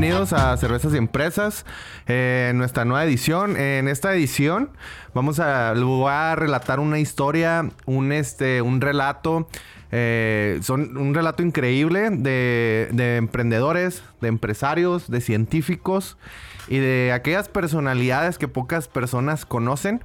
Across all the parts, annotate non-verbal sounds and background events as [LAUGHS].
bienvenidos a Cervezas y Empresas, eh, nuestra nueva edición. En esta edición vamos a, voy a relatar una historia, un, este, un relato, eh, son un relato increíble de, de emprendedores, de empresarios, de científicos y de aquellas personalidades que pocas personas conocen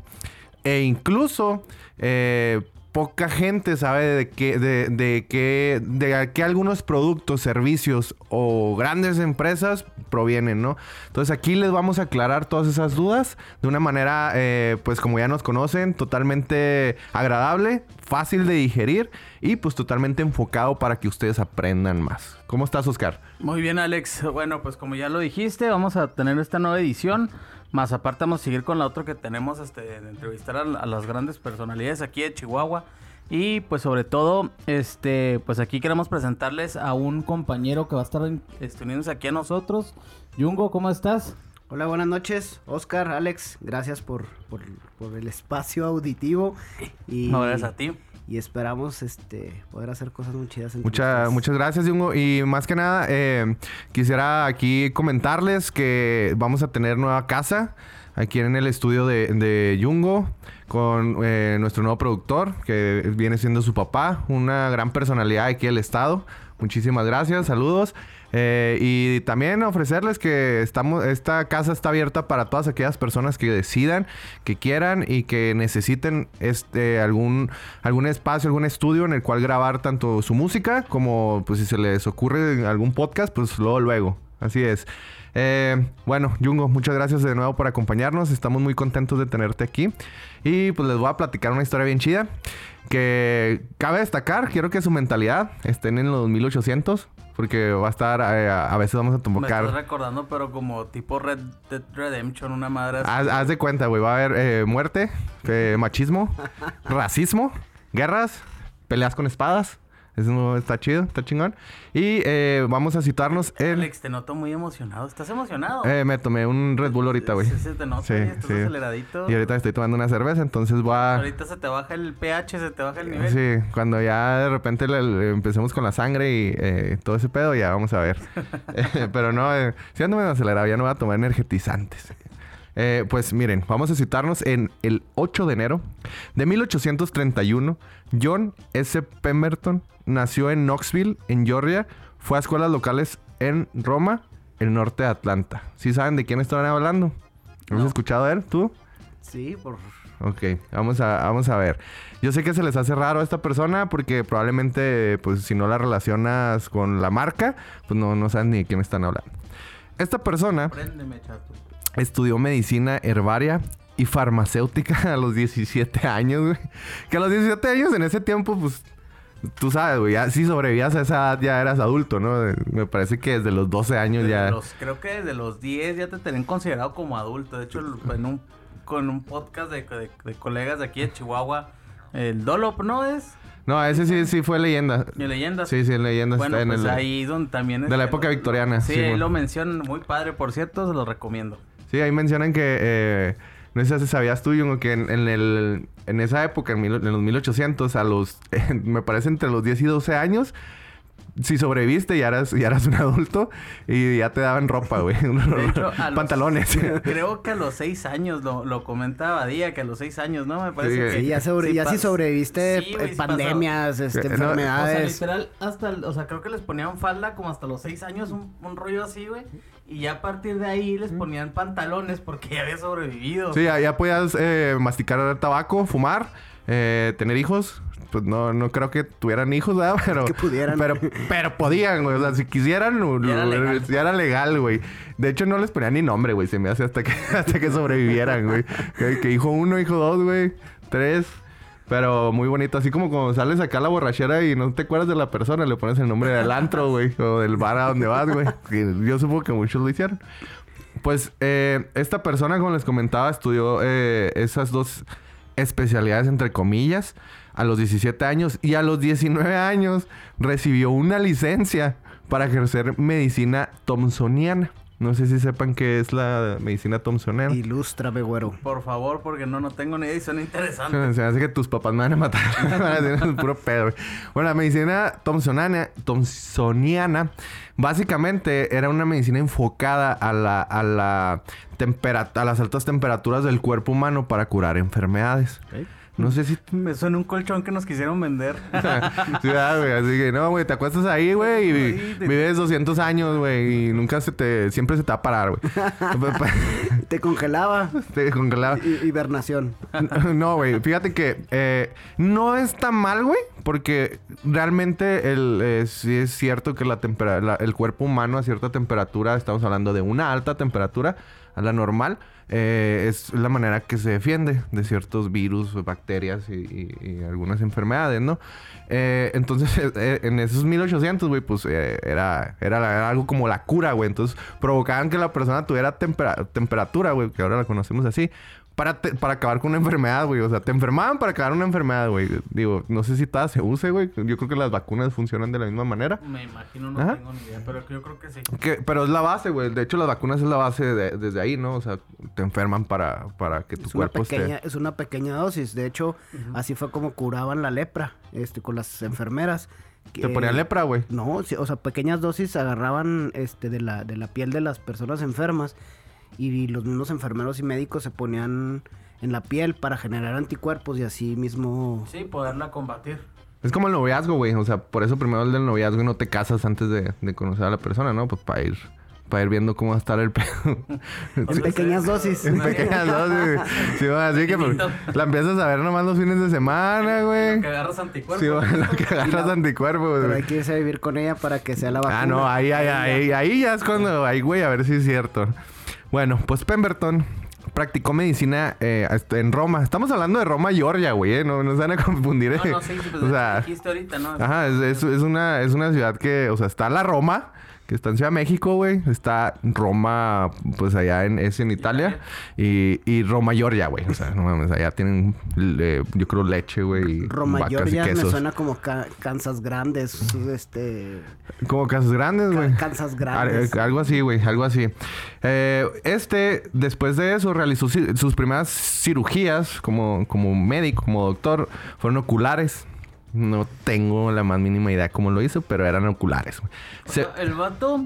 e incluso eh, poca gente sabe de qué, de, de qué, de qué algunos productos, servicios o grandes empresas provienen, ¿no? Entonces aquí les vamos a aclarar todas esas dudas de una manera, eh, pues como ya nos conocen, totalmente agradable, fácil de digerir y pues totalmente enfocado para que ustedes aprendan más. ¿Cómo estás, Oscar? Muy bien, Alex. Bueno, pues como ya lo dijiste, vamos a tener esta nueva edición. Más aparte vamos a seguir con la otra que tenemos, este, de entrevistar a, a las grandes personalidades aquí de Chihuahua. Y pues sobre todo, este, pues aquí queremos presentarles a un compañero que va a estar uniéndose aquí a nosotros. Yungo, ¿cómo estás? Hola, buenas noches, Oscar, Alex, gracias por, por, por el espacio auditivo y, No, gracias a ti. Y esperamos este poder hacer cosas muy chidas. entre Mucha- ustedes. muchas gracias, Jungo. Y más que nada, eh, quisiera aquí comentarles que vamos a tener nueva casa aquí en el estudio de, de Jungo con eh, nuestro nuevo productor, que viene siendo su papá, una gran personalidad aquí del estado. Muchísimas gracias, saludos. Eh, y también ofrecerles que estamos, esta casa está abierta para todas aquellas personas que decidan, que quieran y que necesiten este algún algún espacio, algún estudio en el cual grabar tanto su música como pues si se les ocurre algún podcast, pues luego luego. Así es. Eh, bueno, Jungo, muchas gracias de nuevo por acompañarnos. Estamos muy contentos de tenerte aquí. Y pues les voy a platicar una historia bien chida. Que cabe destacar, quiero que su mentalidad estén en los 1800. Porque va a estar, eh, a, veces vamos a Me tocar... estás recordando, pero como tipo Red Dead Redemption, una madre así. Haz, haz de cuenta, güey. Va a haber eh, muerte, eh, machismo, [LAUGHS] racismo, guerras, peleas con espadas. Eso está chido, está chingón. Y eh, vamos a citarnos en... Alex, te noto muy emocionado. ¿Estás emocionado? Eh, me tomé un Red Bull ahorita, güey. Sí, sí, te noto, Sí, estás sí. aceleradito. Y ahorita estoy tomando una cerveza, entonces voy a... Ahorita se te baja el pH, se te baja el nivel. Sí, cuando ya de repente le- le empecemos con la sangre y eh, todo ese pedo, ya vamos a ver. [LAUGHS] Eh, pero no, eh, si ando medio acelerado, ya no voy a tomar energetizantes. Eh, pues miren, vamos a citarnos en el 8 de enero de 1831. John S. Pemberton nació en Knoxville, en Georgia. Fue a escuelas locales en Roma, el norte de Atlanta. ¿Sí saben de quién están hablando? ¿Has No. escuchado de él? ¿Tú? Sí, por Ok, vamos a, vamos a ver. Yo sé que se les hace raro a esta persona porque probablemente, pues, si no la relacionas con la marca, pues no, no saben ni de quién están hablando. Esta persona Préndeme, chato. Estudió medicina herbaria y farmacéutica [LAUGHS] a los 17 años, güey. Que a los 17 años en ese tiempo, pues, tú sabes, güey, ya si sobrevivías a esa edad ya eras adulto, ¿no? Me parece que desde los 12 años Desde ya... los- creo que desde los 10 ya te tenían considerado como adulto. De hecho, en un, con un podcast de, de- de colegas de aquí de Chihuahua, el Dolop, ¿no es? No, ese sí, sí fue leyenda. De leyendas. Sí, sí, leyenda Bueno, está en pues el... ahí donde también... de la época victoriana, Sí, sí, ahí bueno. lo mencionan. Muy padre, por cierto, se lo recomiendo. Sí, ahí mencionan que... eh, no sé si sabías tú, Jungo, que en, en el, en esa época, en, mil- en los 1800, a los... [LAUGHS] me parece entre los 10 y 12 años... Si sobreviviste, ya eras, ya eras un adulto y ya te daban ropa, güey. [LAUGHS] Hecho, los- Pantalones. [LAUGHS] Creo que a los 6 años, lo, lo comentaba Día, que a los 6 años, ¿no? Me parece Sí, que... sí, ya, sobre, ya pas- si sobreviviste Sí, sí pandemias, este, Eh, no, O sea, enfermedades. literal, hasta, el- o sea, creo que les ponían falda como hasta los seis años, un, un rollo así, güey. Y ya a partir de ahí les ponían pantalones porque ya había sobrevivido. Sí, ya, ya podías eh, masticar tabaco, fumar, eh, tener hijos. Pues no, no creo que tuvieran hijos, ¿verdad? [LAUGHS] Pero, Que pudieran. Pero, pero podían, güey. O sea, si quisieran, lo- Ya era legal. ya era legal, güey. De hecho, no les ponían ni nombre, güey. Se me hace hasta que, [LAUGHS] hasta que sobrevivieran, güey. Que, que hijo uno, hijo dos, güey. Tres. Pero muy bonito. Así como cuando sales acá a la borrachera y no te acuerdas de la persona, le pones el nombre del antro, güey. O del bar a donde vas, güey. Yo supongo que muchos lo hicieron. Pues eh, esta persona, como les comentaba, estudió eh, esas dos especialidades, entre comillas, a los 17 años y a los 19 años recibió una licencia para ejercer medicina thompsoniana. No sé si sepan qué es la medicina thompsoniana. Ilústrame, güero. Por favor, porque no, no tengo ni idea y son interesantes. [LAUGHS] Se me hace que tus papás me van a matar. [LAUGHS] es puro pedo. Bueno, la medicina thompsoniana, thompsoniana básicamente era una medicina enfocada a la, a la tempera- a las altas temperaturas del cuerpo humano para curar enfermedades. No sé si [LAUGHS] Me suena un colchón que nos quisieron vender. [LAUGHS] sí, ¿verdad, güey. Así que, no, güey, te acuestas ahí, güey, y te- vives 200 años, güey, y nunca se te... Siempre se te va a parar, güey. [LAUGHS] Te congelaba. te congelaba. Hi- Hibernación. No, güey. Fíjate que eh, no está mal, güey. Porque realmente el, eh, sí es cierto que la la- el cuerpo humano a cierta temperatura, estamos hablando de una alta temperatura, a la normal, eh, es la manera que se defiende de ciertos virus, bacterias y, algunas enfermedades, ¿no? Eh, entonces, [LAUGHS] eh, en esos 1800, güey, pues era, era, algo como la cura, güey. Entonces, provocaban que la persona tuviera tempera- temperatura, güey, que ahora la conocemos así, para, te- para acabar con una enfermedad, güey. O sea, te enfermaban para acabar una enfermedad, güey. Digo, no sé si todas se use, güey. Yo creo que las vacunas funcionan de la misma manera. Me imagino, no Ajá. tengo ni idea, pero yo creo que sí. Que, pero es la base, güey. De hecho, las vacunas es la base de- desde ahí, ¿no? O sea, te enferman para, para que tu Es una, cuerpo pequeña, esté... es una pequeña dosis. De hecho, así fue como curaban la lepra este, con las enfermeras. Te ponían lepra, güey. No, sí, o sea, pequeñas dosis agarraban este, de, la, de la piel de las personas enfermas y los mismos enfermeros y médicos se ponían en la piel para generar anticuerpos y así mismo... Sí, poderla combatir. Es como el noviazgo, güey. O sea, por eso primero el del noviazgo y no te casas antes de, de conocer a la persona, ¿no? Pues para ir, para ir viendo cómo va a estar el pedo. En pequeñas dosis. en pequeñas dosis. Sí, bueno, así que pues, la empiezas a ver nomás los fines de semana, güey. Que agarras anticuerpos. Sí, bueno, lo que agarras anticuerpos, Pero hay que irse a vivir con ella para que sea la vacuna. Ah, no, ahí, ahí, ahí, ahí ya es cuando, ahí, güey, a ver si es cierto. Bueno, pues Pemberton practicó medicina eh, en Roma. Estamos hablando de Roma, Georgia, güey, ¿eh? No, no se van a [LAUGHS] confundir. No, eh. no, sí, pues o sea, ahorita, ¿no? Ajá, es, es- es una, es una ciudad que, o sea, está la Roma, que está en Ciudad de México, güey. Está Roma, pues allá en, es en Italia. Y, y Roma, Georgia, güey. O sea, no mames, allá tienen, eh, yo creo, leche, güey. Roma vacas y Georgia me suena como ca- Kansas Grandes, este... Como casas grandes, Ca- güey. Kansas Grandes. Al- Algo así, güey, algo así. Eh, este, después de eso, realizó sus primeras cirugías como, como médico, como doctor. Fueron oculares. No tengo la más mínima idea cómo lo hizo, pero eran oculares. Se- el vato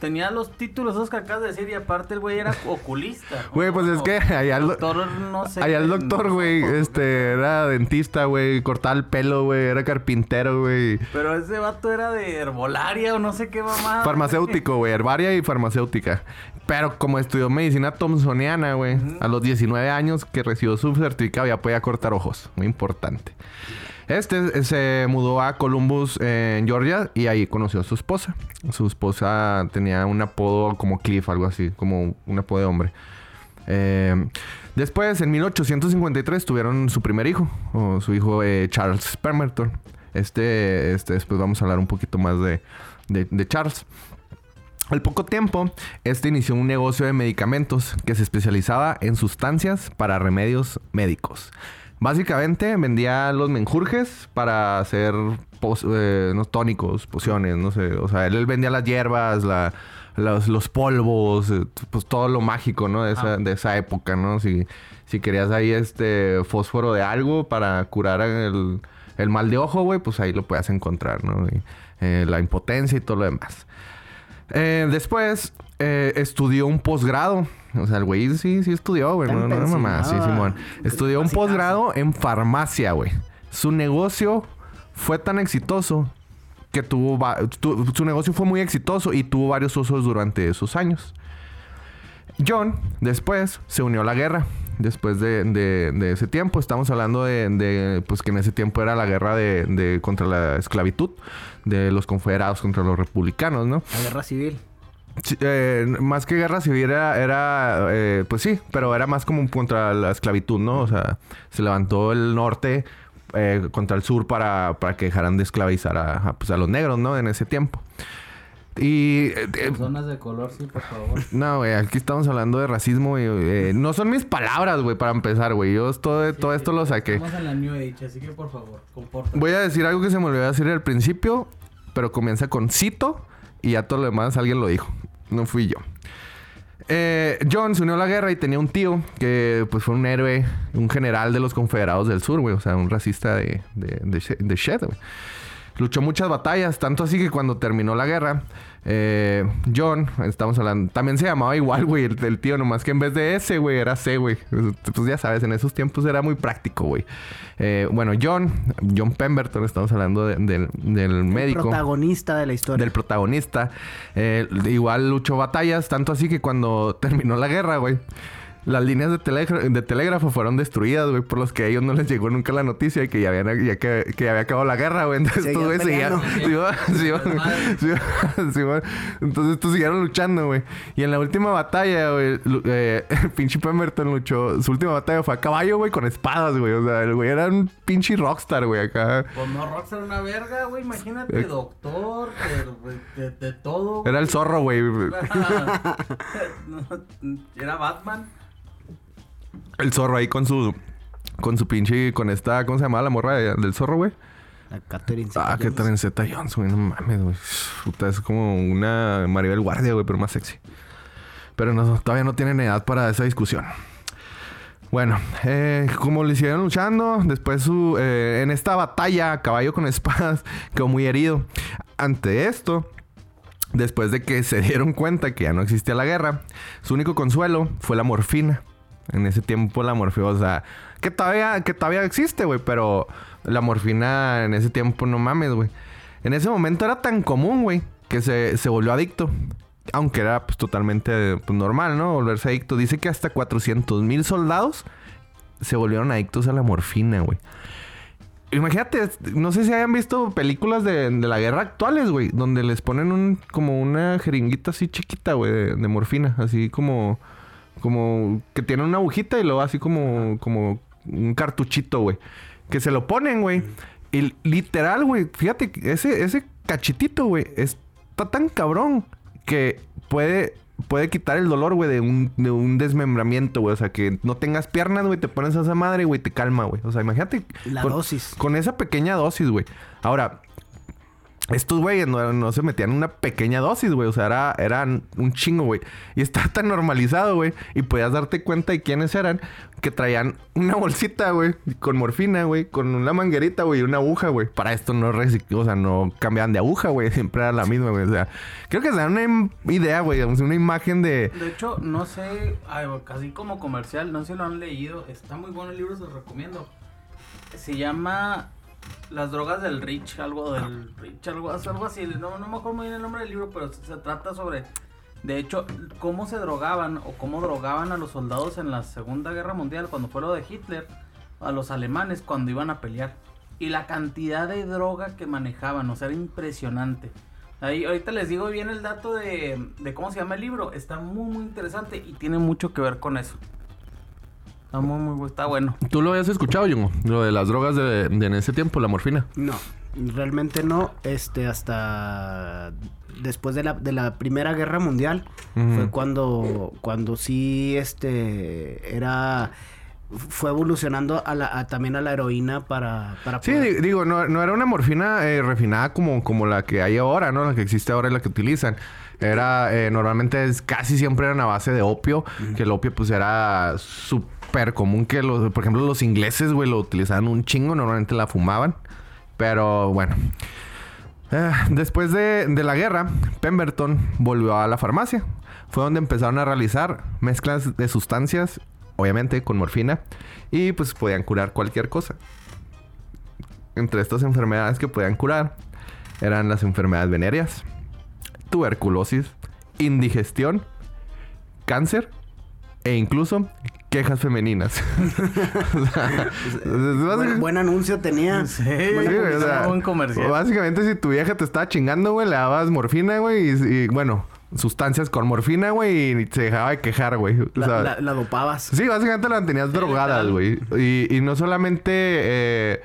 tenía los títulos esos que acabas de decir y aparte el güey era oculista. Güey, pues es que allá el, Doctor, no sé. allá el doctor, güey, este, era dentista, güey, cortaba el pelo, güey, era carpintero, güey. Pero ese vato era de herbolaria o no sé qué mamá. Farmacéutico, güey, herbaria y farmacéutica. Pero como estudió medicina thompsoniana, güey, a los 19 años que recibió su certificado ya podía cortar ojos. Muy importante. Este se mudó a Columbus, eh, en Georgia, y ahí conoció a su esposa. Su esposa tenía un apodo como Cliff, algo así, como un apodo de hombre. Eh, después, en 1853, tuvieron su primer hijo, o su hijo eh, Charles Pemberton. Este, este, después vamos a hablar un poquito más de- de Charles. Al poco tiempo, este inició un negocio de medicamentos que se especializaba en sustancias para remedios médicos. Básicamente vendía los menjurjes para hacer pos- eh, no, tónicos, pociones, no sé. O sea, él, él vendía las hierbas, la- los, los polvos, eh, pues todo lo mágico, ¿no? De esa, de esa época, ¿no? Si, si querías ahí este fósforo de algo para curar el, el mal de ojo, güey, pues ahí lo puedes encontrar, ¿no? Y, eh, la impotencia y todo lo demás. Eh, después estudió un posgrado. O sea, el güey sí, sí estudió, güey. No, no, no, mamá. Sí. Simón. Estudió un posgrado en farmacia, güey. Su negocio fue tan exitoso que tuvo... tu- su negocio fue muy exitoso y tuvo varios usos durante esos años. John después se unió a la guerra. Después de, de- de ese tiempo, estamos hablando de, de, pues que en ese tiempo era la guerra de, de- contra la esclavitud de los confederados contra los republicanos, ¿no? La guerra civil. Sí, eh, más que guerra civil era, era, eh, pues sí, pero era más como contra la esclavitud, ¿no? O sea, se levantó el norte eh, contra el sur para, para que dejaran de esclavizar a, a, pues, a los negros, ¿no? En ese tiempo. Y... eh, eh, de color, sí, por favor. no, güey, aquí estamos hablando de racismo y eh, no son mis palabras, güey, para empezar, güey. Yo todo, todo esto lo saqué. Estamos en la New Age, así que por favor, compórtate. Voy a decir algo que se me olvidó decir al principio, pero comienza con cito y ya todo lo demás alguien lo dijo. No fui yo. Eh, John se unió a la guerra y tenía un tío que pues fue un héroe, un general de los confederados del sur, güey. O sea, un racista de, de, de, güey. Luchó muchas batallas, tanto así que cuando terminó la guerra, eh, John, estamos hablando, también se llamaba igual, güey, el, el tío, nomás que en vez de S, güey, era C, güey. Pues ya sabes, en esos tiempos era muy práctico, güey. Eh, bueno, John, John Pemberton, estamos hablando de- del, del médico Protagonista de la historia. del protagonista. Eh, igual luchó batallas, tanto así que cuando [LAUGHS] terminó la guerra, güey. Las líneas de, de telégrafo fueron destruidas, güey, por los que a ellos no les llegó nunca la noticia de que ya, habían, ya que, que ya había acabado la guerra, güey. Entonces, estos güeyes seguían. Entonces, estos siguieron luchando, güey. Y en la última batalla, güey, eh, el [LAUGHS] pinche Pemberton luchó. Su última batalla fue a caballo, güey, con espadas, güey. O sea, el güey era un pinche rockstar, güey, acá. Pues no, Rockstar una verga, güey. Imagínate, Eh. doctor, de, de, de todo. güey. Era el zorro, güey. [LAUGHS] [LAUGHS] Era Batman. El zorro ahí con su. Con su pinche. Con esta. ¿Cómo se llamaba la morra de- del zorro, güey? La Catherine Ah, qué Zeta-Jones. trenceta Jones, güey. No mames, güey. Puta, es como una Maribel Guardia, güey, pero más sexy. Pero no, todavía no tienen edad para esa discusión. Bueno, eh, como le hicieron luchando, después su, eh, en esta batalla caballo con espadas [LAUGHS] quedó muy herido. Ante esto, después de que se dieron cuenta que ya no existía la guerra, su único consuelo fue la morfina. En ese tiempo la morfina, o sea, que todavía, que todavía existe, güey, pero la morfina en ese tiempo no mames, güey. En ese momento era tan común, güey, que se, se volvió adicto. Aunque era pues, totalmente pues, normal, ¿no? Volverse adicto. Dice que hasta 400 mil soldados se volvieron adictos a la morfina, güey. Imagínate, no sé si hayan visto películas de, de la guerra actuales, güey, donde les ponen un como una jeringuita así chiquita, güey, de, de morfina, así como como que tiene una agujita y luego así como como un cartuchito, güey, que se lo ponen, güey. Y literal, güey, fíjate, ese ese cachitito, güey, está tan cabrón que puede puede quitar el dolor, güey, de un, de un desmembramiento, güey. O sea, que no tengas piernas, güey, te pones a esa madre, güey, te calma, güey. O sea, imagínate. La con- dosis. Con esa pequeña dosis, güey. Ahora, estos güeyes no, no se metían una pequeña dosis, güey. O sea, era, eran un chingo, güey. Y está tan normalizado, güey. Y podías darte cuenta de quiénes eran. Que traían una bolsita, güey. Con morfina, güey. Con una manguerita, güey. Y una aguja, güey. Para esto no O sea, no cambiaban de aguja, güey. [LAUGHS] Siempre era la misma, güey. O sea, creo que se da una idea, güey. Una imagen de... De hecho, no sé, ay, casi como comercial, no sé si lo han leído. Está muy bueno el libro, se los recomiendo. Se llama Las drogas del Rich, algo del Rich, algo, algo así. No, no me acuerdo muy bien el nombre del libro, pero se, se trata sobre, de hecho, cómo se drogaban o cómo drogaban a los soldados en la Segunda Guerra Mundial, cuando fue lo de Hitler, a los alemanes cuando iban a pelear. Y la cantidad de droga que manejaban, o sea, era impresionante. Ahí, ahorita les digo bien el dato de, de cómo se llama el libro. Está muy, muy interesante y tiene mucho que ver con eso. Está muy, muy, bu- está bueno. ¿Tú lo habías escuchado, Jungo? Lo de las drogas de, de en ese tiempo, la morfina. No, realmente no. Este, hasta después de la, de la Primera Guerra Mundial fue cuando, cuando sí, este, era, fue evolucionando a la, a- también a la heroína para, para Sí, poder- digo, no, no era una morfina eh, refinada como, como la que hay ahora, ¿no? La que existe ahora y la que utilizan. Era, eh, normalmente es, casi siempre eran a base de opio, que el opio pues era súper común que los, por ejemplo, los ingleses, güey, lo utilizaban un chingo, normalmente la fumaban. Pero bueno. Eh, después de, de la guerra, Pemberton volvió a la farmacia. Fue donde empezaron a realizar mezclas de sustancias, obviamente con morfina, y pues podían curar cualquier cosa. Entre estas enfermedades que podían curar eran las enfermedades venéreas, tuberculosis, indigestión, cáncer e incluso quejas femeninas. [LAUGHS] [LAUGHS] O sea, Buen, anuncio tenía. Sí, Sí, o sea, buen comercial. Básicamente, si tu vieja te estaba chingando, güey, le dabas morfina, güey, y, y, bueno, sustancias con morfina, güey, y se dejaba de quejar, güey. O La, sea, la- la dopabas. Sí, básicamente la tenías drogadas, güey. Y, y no solamente... eh,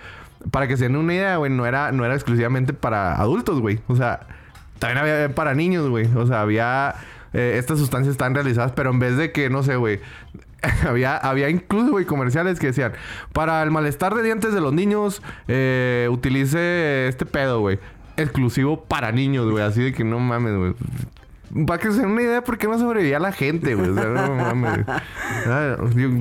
para que se den una idea, güey, no era, no era exclusivamente para adultos, güey. O sea, también había para niños, güey. O sea, había... eh, estas sustancias están realizadas, pero en vez de que, no sé, güey... [LAUGHS] había, había incluso, güey, comerciales que decían... Para el malestar de dientes de los niños, eh, utilice este pedo, güey. Exclusivo para niños, güey. Así de que no mames, güey. para que se den una idea de por qué no sobrevivía la gente, güey. O sea, no mames. [LAUGHS] Ah,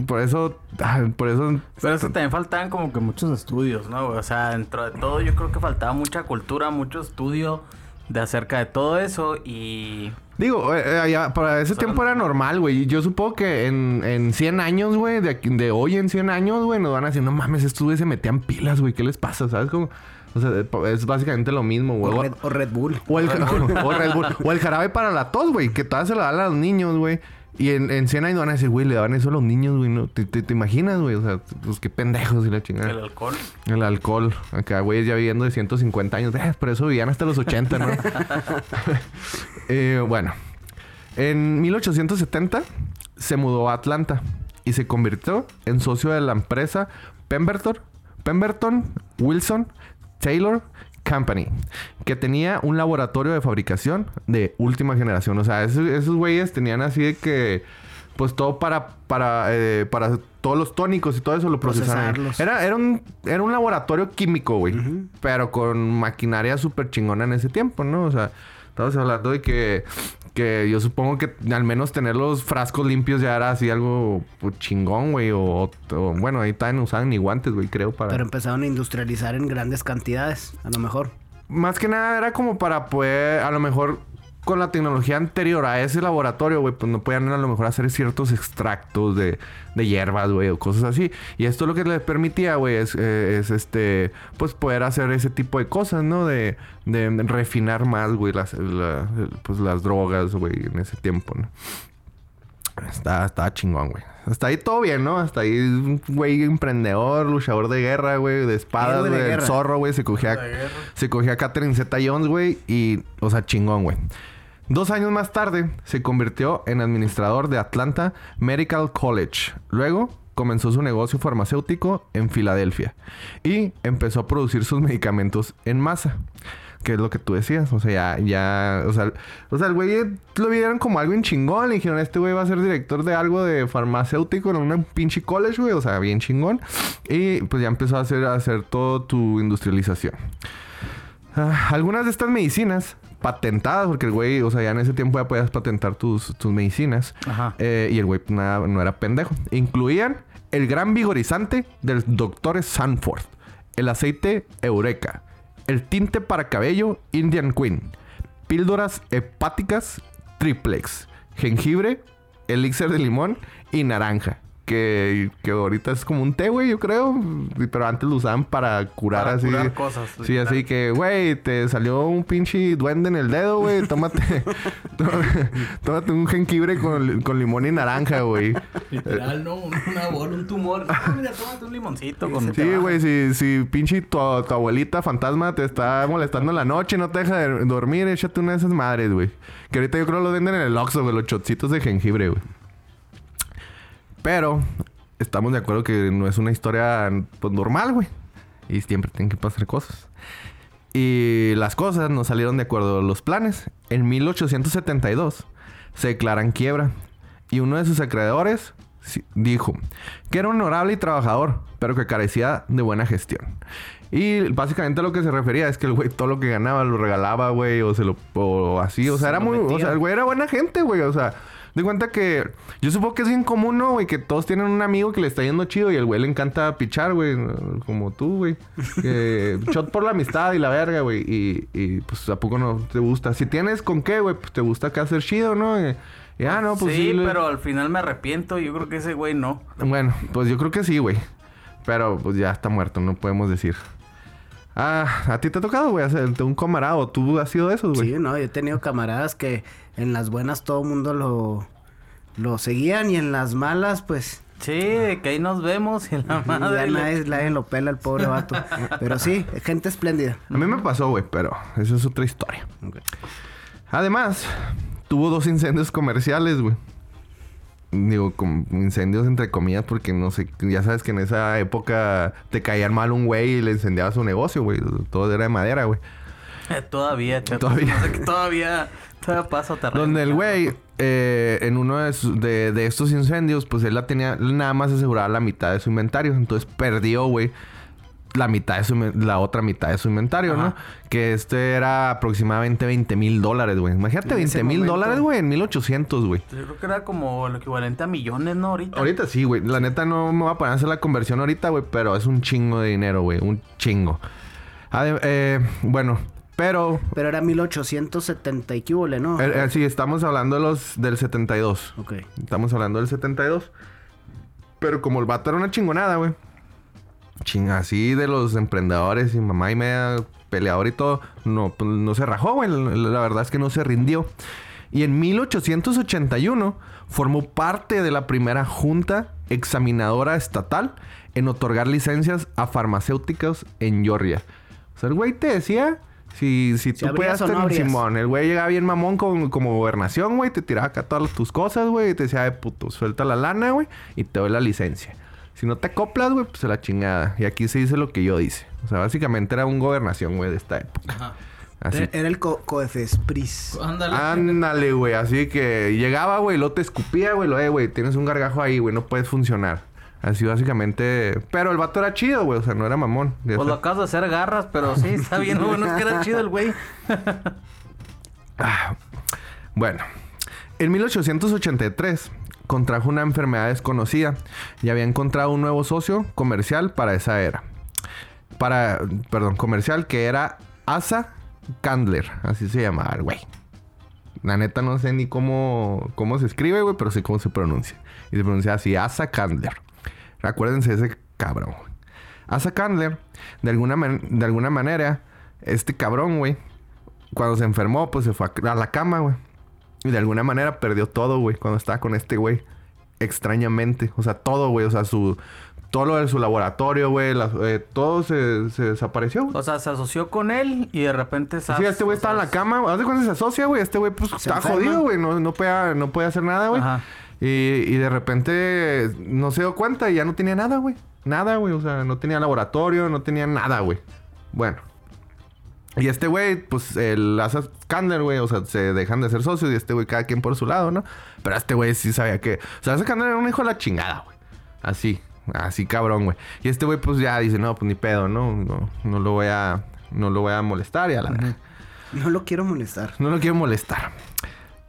Por eso, ah, por eso. Pero es que también faltaban como que muchos estudios, ¿no? O sea, dentro de todo yo creo que faltaba mucha cultura, mucho estudio de acerca de todo eso y... Digo, eh, eh, ya, para ese O sea, tiempo era normal, güey. Yo supongo que en, en 100 años, güey, de, aquí- de hoy en 100 años, güey, nos van a decir, no mames, estos güeyes se metían pilas, güey. ¿Qué les pasa? ¿Sabes cómo? O sea, es básicamente lo mismo, güey. O Red, o Red Bull. O el, o Red Bull. O el jarabe para la tos, güey. Que todavía se lo dan a los niños, güey. Y en, en 100 años van a decir, güey, le daban eso a los niños, güey. ¿no? ¿Te, te, te imaginas, güey? O sea, pues qué pendejos y la chingada. El alcohol. El alcohol. Acá, güey, ya viviendo de 150 años. Eh, por eso vivían hasta los 80, ¿no? [LAUGHS] [LAUGHS] Eh, bueno. En 1870 se mudó a Atlanta y se convirtió en socio de la empresa Pemberton, Pemberton Wilson Taylor Company, que tenía un laboratorio de fabricación de última generación. O sea, esos, esos güeyes tenían así de que, pues todo para, para, eh, para todos los tónicos y todo eso lo procesaban. Procesarlos. Era, era, un, era un laboratorio químico, güey. Pero con maquinaria súper chingona en ese tiempo, ¿no? O sea, estamos hablando de que, que yo supongo que al menos tener los frascos limpios ya era así algo pues, chingón, güey. O, o- bueno, ahí también usaban ni guantes, güey, creo, para... Pero empezaron a industrializar en grandes cantidades, a lo mejor. Más que nada era como para poder, a lo mejor, con la tecnología anterior a ese laboratorio, güey, pues no podían a lo mejor hacer ciertos extractos de, de hierbas, güey, o cosas así. Y esto lo que les permitía, güey, es, eh, es este, pues poder hacer ese tipo de cosas, ¿no? De, de refinar más, güey, las, la- pues las drogas, güey, en ese tiempo, ¿no? Está, está chingón, güey. Hasta ahí todo bien, ¿no? Hasta ahí un güey emprendedor, luchador de guerra, güey, de espadas, güey. El zorro, güey, se cogía, se cogía a Catherine Zeta Jones, güey, y, o sea, chingón, güey. Dos años más tarde se convirtió en administrador de Atlanta Medical College. Luego comenzó su negocio farmacéutico en Filadelfia y empezó a producir sus medicamentos en masa. Que es lo que tú decías. O sea, ya, ya, o sea, o sea, el güey lo vieron como algo en chingón. Le dijeron, este güey va a ser director de algo de farmacéutico en una pinche college, güey. O sea, bien chingón. Y pues ya empezó a hacer, a hacer todo tu industrialización. Ah, algunas de estas medicinas patentadas, porque el güey, o sea, ya en ese tiempo ya podías patentar tus, tus medicinas. Ajá. Eh, y el güey pues, nada, no era pendejo. Incluían el gran vigorizante del Dr. Sanford, el aceite Eureka, el tinte para cabello Indian Queen, píldoras hepáticas triplex, jengibre, elixir de limón y naranja. Que, que ahorita es como un té, güey, yo creo. Pero antes lo usaban para curar Para así. curar cosas, Sí, literal. así que, güey, te salió un pinche duende en el dedo, güey. Tómate, tómate, [LAUGHS] [LAUGHS] tómate un jengibre con, con limón y naranja, güey. Literal, ¿no? Un- Una bola, un tumor. [LAUGHS] Ah, mira, tómate un limoncito con... Sí, güey, si, si pinche tu, tu abuelita fantasma te está molestando en la noche, no te deja de dormir, échate una de esas madres, güey. Que ahorita yo creo lo venden en el Oxxo, güey, los chocitos de jengibre, güey. Pero estamos de acuerdo que no es una historia pues, normal, güey. Y siempre tienen que pasar cosas. Y las cosas no salieron de acuerdo a los planes. En 1872 se declaran quiebra. Y uno de sus acreedores dijo que era honorable y trabajador, pero que carecía de buena gestión. Y básicamente lo que se refería es que el güey todo lo que ganaba lo regalaba, güey, o se lo o así, o sea, Se era muy, o sea, el güey era buena gente, güey, o sea, de cuenta que yo supongo que es bien común, ¿no, güey? Que todos tienen un amigo que le está yendo chido y el güey le encanta pichar, güey, como tú, güey. [LAUGHS] Que shot por la amistad y la verga, güey. Y, y pues a poco no te gusta. Si tienes con qué, güey, pues te gusta acá hacer chido, ¿no? Y, y, ah, no, pues sí. sí, le- pero al final me arrepiento. Yo creo que ese güey no. Bueno, pues yo creo que sí, güey. Pero pues ya está muerto, no podemos decir. Ah, ¿a ti te ha tocado, güey? hacer un camarado. ¿Tú has sido de esos, güey? Sí, no, yo he tenido camaradas que en las buenas todo el mundo lo, lo seguían y en las malas, pues, Sí, que ahí nos vemos y la ya madre... nadie, nadie lo pela el pobre vato. Pero sí, gente espléndida. A mí me pasó, güey, pero eso es otra historia. Además, tuvo dos incendios comerciales, güey. Digo, com- incendios entre comillas, porque no sé, ya sabes que en esa época te caían mal un güey y le incendiaba su negocio, güey. Todo era de madera, güey. Eh, todavía, chato. Todavía. [LAUGHS] Todavía... Todavía pasa terreno. Donde el güey, eh, en uno de, sus- de, de estos incendios, pues él la tenía, nada más aseguraba la mitad de su inventario. Entonces perdió, güey, la mitad de su, la otra mitad de su inventario, ¿no? Que este era aproximadamente 20 mil dólares, güey. Imagínate, En ese 20 mil dólares, güey, en 1800, güey. Yo creo que era como el equivalente a millones, ¿no? Ahorita. Ahorita sí, güey. La neta no me voy a poner a hacer la conversión ahorita, güey, pero es un chingo de dinero, güey. Un chingo. Ade- eh, bueno, pero... Pero era 1870 y qué hubo, ¿no? eh, eh, sí, estamos hablando de los del 72. Ok. Estamos hablando del 72. Pero como el vato era una chingonada, güey. Chinga, así de los emprendedores y mamá y media peleador y todo. No, pues, no se rajó, güey. La, verdad es que no se rindió. Y en 1881 formó parte de la primera junta examinadora estatal en otorgar licencias a farmacéuticas en Georgia. O sea, el güey te decía... Si, si tú abrías puedas o no. Simón, el güey llegaba bien mamón con, como gobernación, güey. Te tiraba acá todas tus cosas, güey. Y te decía, de puto, suelta la lana, güey. Y te doy la licencia. Si no te acoplas, güey, pues a la chingada. Y aquí se dice lo que yo dice. O sea, básicamente era un gobernación, güey, de esta época. Ajá. Así. Era, el co Coefespris. Ándale. Ándale, güey. Así que llegaba, güey, lo te escupía, güey. Lo, eh, güey, tienes un gargajo ahí, güey. No puedes funcionar. Así básicamente... Pero el vato era chido, güey. O sea, no era mamón. Pues lo acabas de hacer garras, pero sí, está bien. Lo bueno es que era chido el güey. [LAUGHS] Ah, bueno, en 1883 contrajo una enfermedad desconocida y había encontrado un nuevo socio comercial para esa era. Para, perdón, comercial que era Asa Candler, así se llamaba el güey. La neta no sé ni cómo, cómo se escribe, güey, pero sé cómo se pronuncia. Y se pronuncia así, Asa Candler. Acuérdense de ese cabrón. Asa Candler, de alguna, de alguna manera, este cabrón, güey, cuando se enfermó, pues se fue a, a la cama, güey. Y de alguna manera perdió todo, güey, cuando estaba con este güey. Extrañamente. O sea, todo, güey. O sea, su... Todo lo de su laboratorio, güey. la- eh, todo se, se desapareció, güey. O sea, se asoció con él y de repente... Sí, este güey estaba en la cama. ¿Haz de cuándo se asocia, güey? Este güey, pues, está enferma. jodido, güey. No, no, podía, no podía hacer nada, güey. Ajá. Y, y de repente no se dio cuenta y ya no tenía nada, güey. Nada, güey. O sea, no tenía laboratorio, no tenía nada, güey. Bueno. Y este güey, pues, el Asa Candler, güey, o sea, se dejan de ser socios y este güey cada quien por su lado, ¿no? Pero este güey sí sabía que... O sea, Asa Candler era un hijo de la chingada, güey. Así, así cabrón, güey. Y este güey, pues, ya dice, no, pues, ni pedo, ¿no? No, no lo voy a... No lo voy a molestar y a la verdad. No lo quiero molestar. No lo quiero molestar.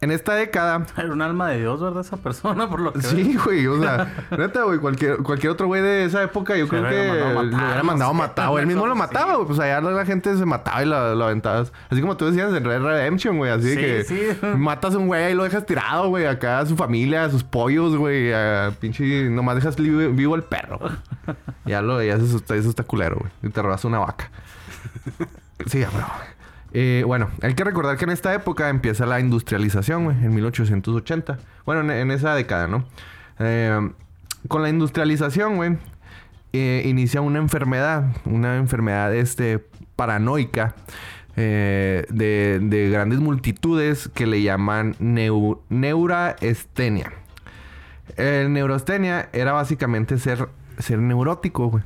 En esta década... [LAUGHS] Era un alma de Dios, ¿verdad? Esa persona, por lo que Sí, güey, o sea, [LAUGHS] neta, güey, cualquier, cualquier otro güey de esa época, yo Se creo que lo hubiera mandado a matar, güey. Él mismo lo [LAUGHS] mataba, güey. Pues allá la, la gente se mataba y lo, lo aventabas. Así como tú decías en Red Redemption, güey. Así de Sí, que sí. matas a un güey y lo dejas tirado, güey. Acá a su familia, a sus pollos, güey. A pinche... Nomás dejas vivo el perro, güey. Ya lo... Ya eso, está- eso está culero, güey. Y te robas una vaca. Sí, ya, bro. Eh, bueno, hay que recordar que en esta época empieza la industrialización, en 1880. Bueno, en, esa década, ¿no? Eh, con la industrialización, güey, eh, inicia una enfermedad, una enfermedad este, paranoica de, de grandes multitudes que le llaman neu- neuraestenia. El neurostenia era básicamente ser, ser neurótico, güey.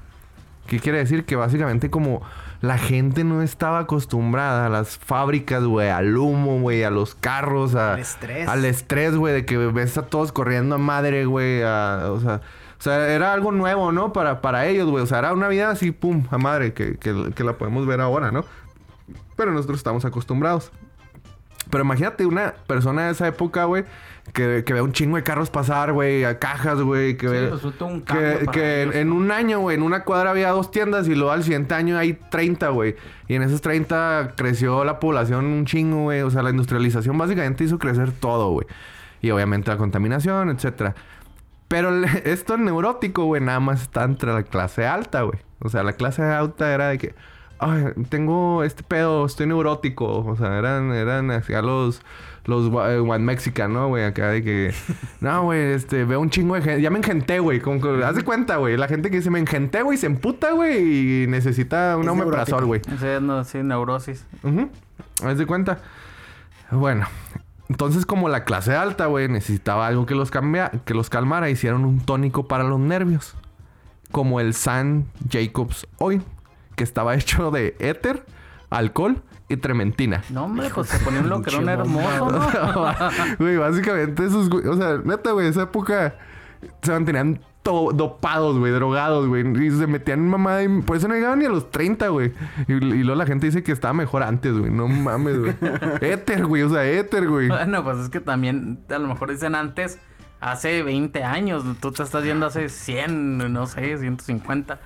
¿Qué quiere decir? Que básicamente como la gente no estaba acostumbrada a las fábricas, güey, al humo, güey, a los carros, a- Al estrés. Al estrés, güey, de que ves a todos corriendo a madre, güey, o sea... O sea, era algo nuevo, ¿no? Para, para ellos, güey. O sea, era una vida así, pum, a madre, que, que, que la podemos ver ahora, ¿no? Pero nosotros estamos acostumbrados. Pero imagínate una persona de esa época, güey, que, que ve un chingo de carros pasar, güey, a cajas, güey, que Sí, ve... pues, un que que ellos, en ¿no? un año, güey, en una cuadra había dos tiendas y luego al siguiente año hay 30, güey. Y en esos 30 creció la población un chingo, güey. O sea, la industrialización básicamente hizo crecer todo, güey. Y obviamente la contaminación, etcétera. Pero [LAUGHS] esto neurótico, güey, nada más está entre la clase alta, güey. O sea, la clase alta era de que, ay, tengo este pedo, estoy neurótico. O sea, eran, eran hacia los, los One Mexican, ¿no, güey? Acá de que, [LAUGHS] no, güey, este, veo un chingo de gente, ya me engenté, güey. Como que, haz de cuenta, güey. La gente que dice, me engenté, güey, se emputa, güey, y necesita un omeprazol, güey. Sí, no, sí, neurosis. Haz de cuenta. Bueno. Entonces, como la clase alta, güey, necesitaba algo que los, cambia, que los calmara, hicieron un tónico para los nervios. Como el San Jacobs Oil, que estaba hecho de éter, alcohol y trementina. No, hombre, pues se ponía un loquerón Pinche hermoso, ¿no? [LAUGHS] Güey, básicamente esos, güey. O sea, neta, güey, esa época. se mantenían dopados, güey, drogados, güey. Y se metían en mamada y por eso no llegaban ni a los 30, güey. Y, y luego la gente dice que estaba mejor antes, güey. No mames, güey. [LAUGHS] éter, güey, o sea, éter, güey. Bueno, pues es que también a lo mejor dicen antes, hace 20 años, tú te estás yendo hace 100, no sé, 150.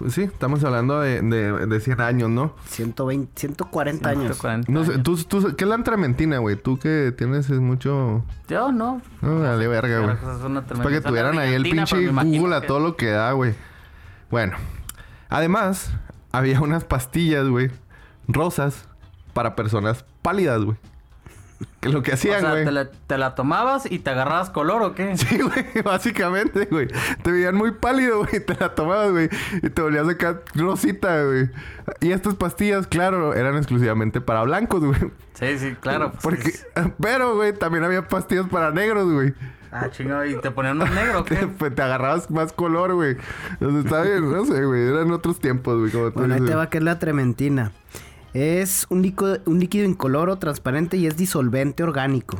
Pues sí, estamos hablando de, de, de 100 años, ¿no? 120, 140 años. 140 No sé, años. tú, tú, ¿qué es la trementina, güey? Tú que tienes es mucho... Yo no. No, dale verga, güey. Pues, es para que tuvieran ahí el pinche imagino Google a que- todo lo que da, güey. Bueno. Además, había unas pastillas, güey. Rosas para personas pálidas, güey. [LAUGHS] Que lo que O hacían, sea, güey. te la, te la tomabas y te agarrabas color o qué? [LAUGHS] Sí, güey, [LAUGHS] básicamente, güey. Te veían muy pálido, güey. Te la tomabas, güey. Y te volvías a sacar rosita, güey. Y estas pastillas, claro, eran exclusivamente para blancos, güey. Sí, sí, claro. pues, Porque, es- pero, güey, también había pastillas para negros, güey. Ah, chingado, ¿y te ponían un negro o Te, qué? pues, te agarrabas más color, güey. O sea, está bien, no sé, güey. Eran otros tiempos, güey. Bueno, ahí te va que es la trementina. Es un líquido, un líquido incoloro, transparente y es disolvente orgánico.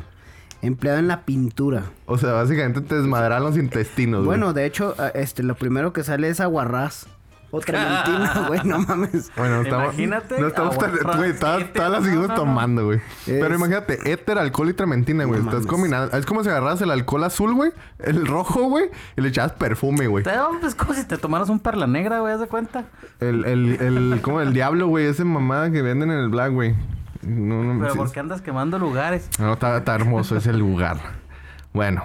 Empleado en la pintura. O sea, básicamente te desmadran los intestinos, güey. Bueno, de hecho, a- este, lo primero que sale es aguarrás. O trementina, [LAUGHS] güey, no mames. Bueno, estamos... Imagínate, No estamos tan... Güey, todas, todas las seguimos tomando, güey. Pero imagínate, éter, alcohol y trementina, güey. No Estás combinando... Es como si agarras el alcohol azul, güey. El rojo, güey. Y le echabas perfume, güey. Es como si te tomaras un perla negra, güey, ¿haz de cuenta? El... El... el como el diablo, güey. Ese mamada que venden en el Black, güey. No, no... Pero sí- ¿por qué andas quemando lugares? No, está, está hermoso ese lugar. Bueno,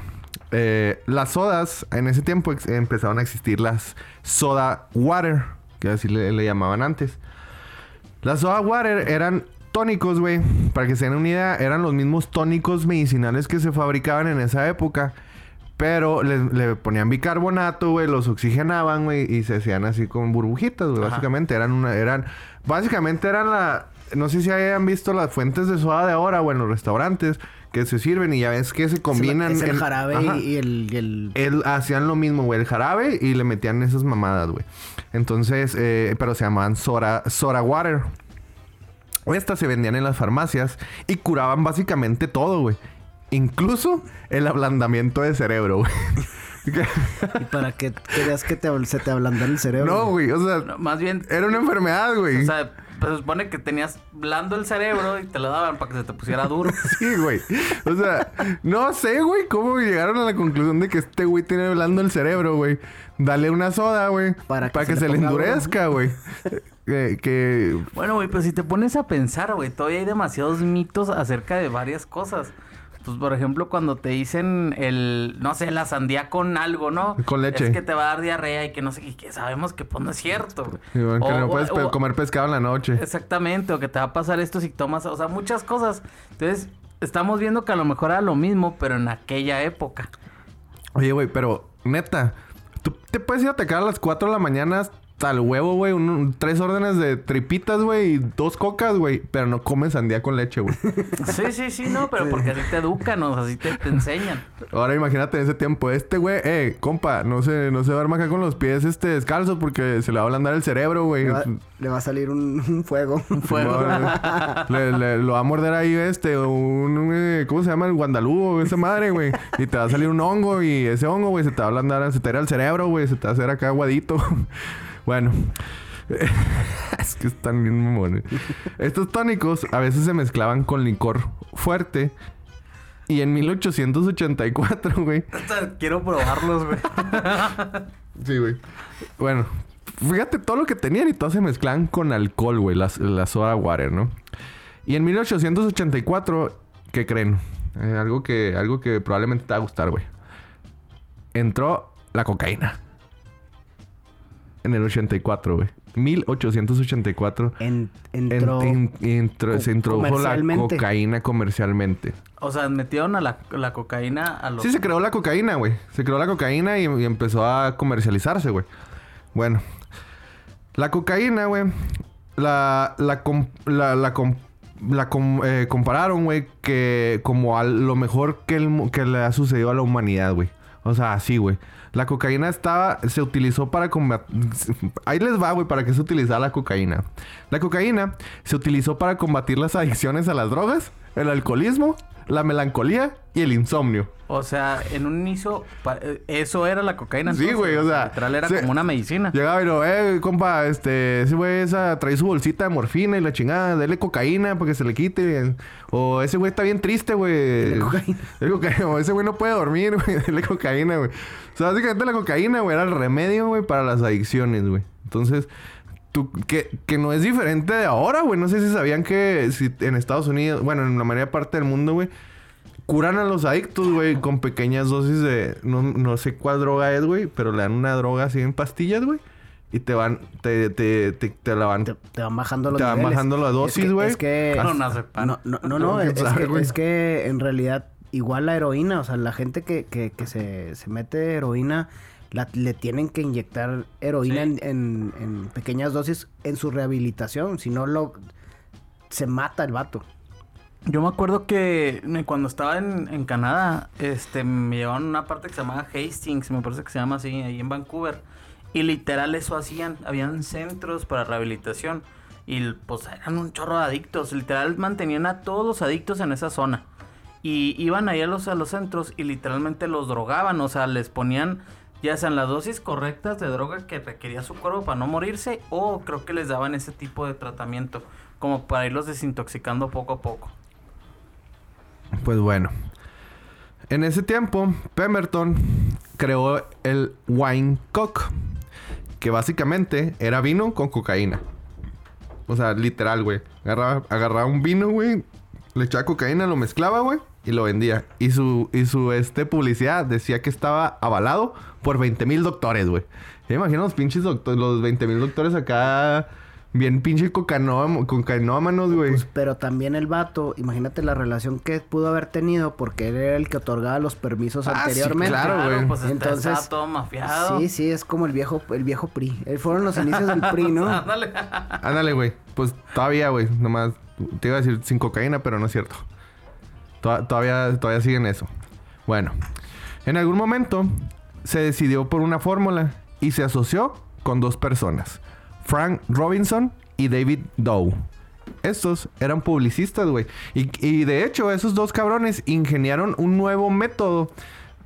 eh, las sodas, en ese tiempo empezaron a existir las soda water, que así le, le llamaban antes. Las soda water eran tónicos, güey. Para que se den una idea, eran los mismos tónicos medicinales que se fabricaban en esa época. Pero le, le ponían bicarbonato, güey, los oxigenaban, güey, y se hacían así con burbujitas, güey. Básicamente eran una, eran, básicamente eran la, no sé si hayan visto las fuentes de soda de ahora o en los restaurantes que se sirven y ya ves que se combinan. Es el jarabe Ajá. y, el, y el- El- hacían lo mismo, güey, el jarabe y le metían esas mamadas, güey. Entonces, eh, pero se llamaban soda, soda water. Estas se vendían en las farmacias y curaban básicamente todo, güey. Incluso el ablandamiento de cerebro, güey. [LAUGHS] y para que querías que te, se te ablandara el cerebro. no, güey, o sea, No, más bien, era una enfermedad, güey. o sea, pues se supone que tenías blando el cerebro y te lo daban para que se te pusiera duro. [LAUGHS] Sí, güey. O sea, no sé, güey, cómo llegaron a la conclusión de que este güey tiene blando el cerebro, güey. Dale una soda, güey. Para Para que, que se, se le endurezca, güey. que, [LAUGHS] que... Bueno, güey, pues si te pones a pensar, güey, todavía hay demasiados mitos acerca de varias cosas. Pues, por ejemplo, cuando te dicen el, no sé, la sandía con algo, ¿no? Con leche. Es que te va a dar diarrea y que no sé, y que sabemos que pues no es cierto. güey. Sí, güey, que O- no o- puedes o- comer pescado en la noche. Exactamente, o que te va a pasar esto si tomas, o sea, muchas cosas. Entonces, estamos viendo que a lo mejor era lo mismo, pero en aquella época. Oye, güey, pero neta, tú te puedes ir a atacar a las 4 de la mañana el huevo, güey. un- un- tres órdenes de tripitas, güey, y dos cocas, güey. Pero no comes sandía con leche, güey. [LAUGHS] Sí, sí, sí, no, pero porque así te educan, o sea, así te, te enseñan. Ahora imagínate en ese tiempo, este güey, eh, compa, no se, no se duerma acá con los pies este descalzos porque se le va a ablandar el cerebro, güey. Le va, le va a salir un, un fuego. Fuego. [LAUGHS] Le, le- lo va a morder ahí este, un, un, eh, ¿cómo se llama? El guandalú, esa madre, güey. Y te va a salir un hongo y ese hongo, güey, se te va a ablandar, se te va a ir al cerebro, güey, se te va a hacer acá aguadito. Bueno. [LAUGHS] es que están bien mamones. Estos tónicos a veces se mezclaban con licor fuerte. Y en 1884, [LAUGHS] güey, Quiero probarlos, güey. Sí, güey. Bueno, fíjate todo lo que tenían y todo se mezclan con alcohol, güey, las, la soda water, ¿no? Y en 1884, ¿qué creen? Eh, algo, que, algo que probablemente te va a gustar, güey. Entró la cocaína. En el 84, güey. 1884. En- En- entró. en- entró- se introdujo la cocaína comercialmente. O sea, metieron a la, la cocaína a los... Sí, se creó la cocaína, güey. Se creó la cocaína y, y empezó a comercializarse, güey. Bueno. La cocaína, güey. La, la, com- la, la, com- la com- eh, compararon, güey, que como a lo mejor que, el mu- que le ha sucedido a la humanidad, güey. O sea, así, güey. La cocaína estaba, se utilizó para combatir... Ahí les va, güey, para qué se utilizaba la cocaína. La cocaína se utilizó para combatir las adicciones a las drogas, el alcoholismo, la melancolía y el insomnio. O sea, en un inicio, eh, eso era la cocaína. Sí, güey, o sea, Literal era se- como una medicina. Llegaba y lo, eh, compa, este, ese güey esa trae su bolsita de morfina y la chingada, dele cocaína para que se le quite. O ese güey está bien triste, güey. Cocaína. [LAUGHS] Dele cocaína. O ese güey no puede dormir, [LAUGHS] güey. Dele cocaína, güey. O sea, básicamente la cocaína, güey, era el remedio, güey, para las adicciones, güey. Entonces, tú, que, que no es diferente de ahora, güey. No sé si sabían que si en Estados Unidos, bueno, en la mayoría parte del mundo, güey, curan a los adictos, güey, con pequeñas dosis de... No, no sé cuál droga es, güey, pero le dan una droga así en pastillas, güey. Y te van... Te, te, te, te la van... Te, te van bajando los Te van niveles. bajando la dosis, Es que- güey. Es que... Pero no. No, no, no, [LAUGHS] no, es, que, es que en realidad igual la heroína, o sea, la gente que, que, que se, se mete heroína, la- le tienen que inyectar heroína Sí. en, en- en pequeñas dosis en su rehabilitación, si no lo... se mata el vato. Yo me acuerdo que cuando estaba en, en Canadá, este, me llevaron a una parte que se llamaba Hastings, me parece que se llama así, ahí en Vancouver. Y literal eso hacían, habían centros para rehabilitación. Y pues eran un chorro de adictos, literal mantenían a todos los adictos en esa zona. Y iban ahí a los, a los centros y literalmente los drogaban, o sea, les ponían ya sean las dosis correctas de droga que requería su cuerpo para no morirse o creo que les daban ese tipo de tratamiento como para irlos desintoxicando poco a poco. Pues bueno. En ese tiempo, Pemberton creó el Wine Cock. Que básicamente era vino con cocaína. O sea, literal, güey. Agarraba, agarraba un vino, güey. Le echaba cocaína, lo mezclaba, güey. Y lo vendía. Y su, y su este, publicidad decía que estaba avalado por 20 mil doctores, güey. Imagino los pinches doctores, los 20 mil doctores acá... Bien pinche cocanóm- cocainómanos, güey. Pues, pero también el vato, imagínate la relación que pudo haber tenido porque él era el que otorgaba los permisos Ah, sí, anteriormente. claro, güey. pues Entonces, estaba todo mafiado. Sí, sí, es como el viejo, el viejo PRI. Eh, Fueron los inicios del PRI, ¿no? [LAUGHS] Ándale. Ándale, güey. Pues todavía, güey. Nomás te iba a decir sin cocaína, pero no es cierto. Toda- todavía, todavía siguen eso. Bueno, en algún momento se decidió por una fórmula y se asoció con dos personas: Frank Robinson y David Dow. Estos eran publicistas, güey. Y, y de hecho, esos dos cabrones ingeniaron un nuevo método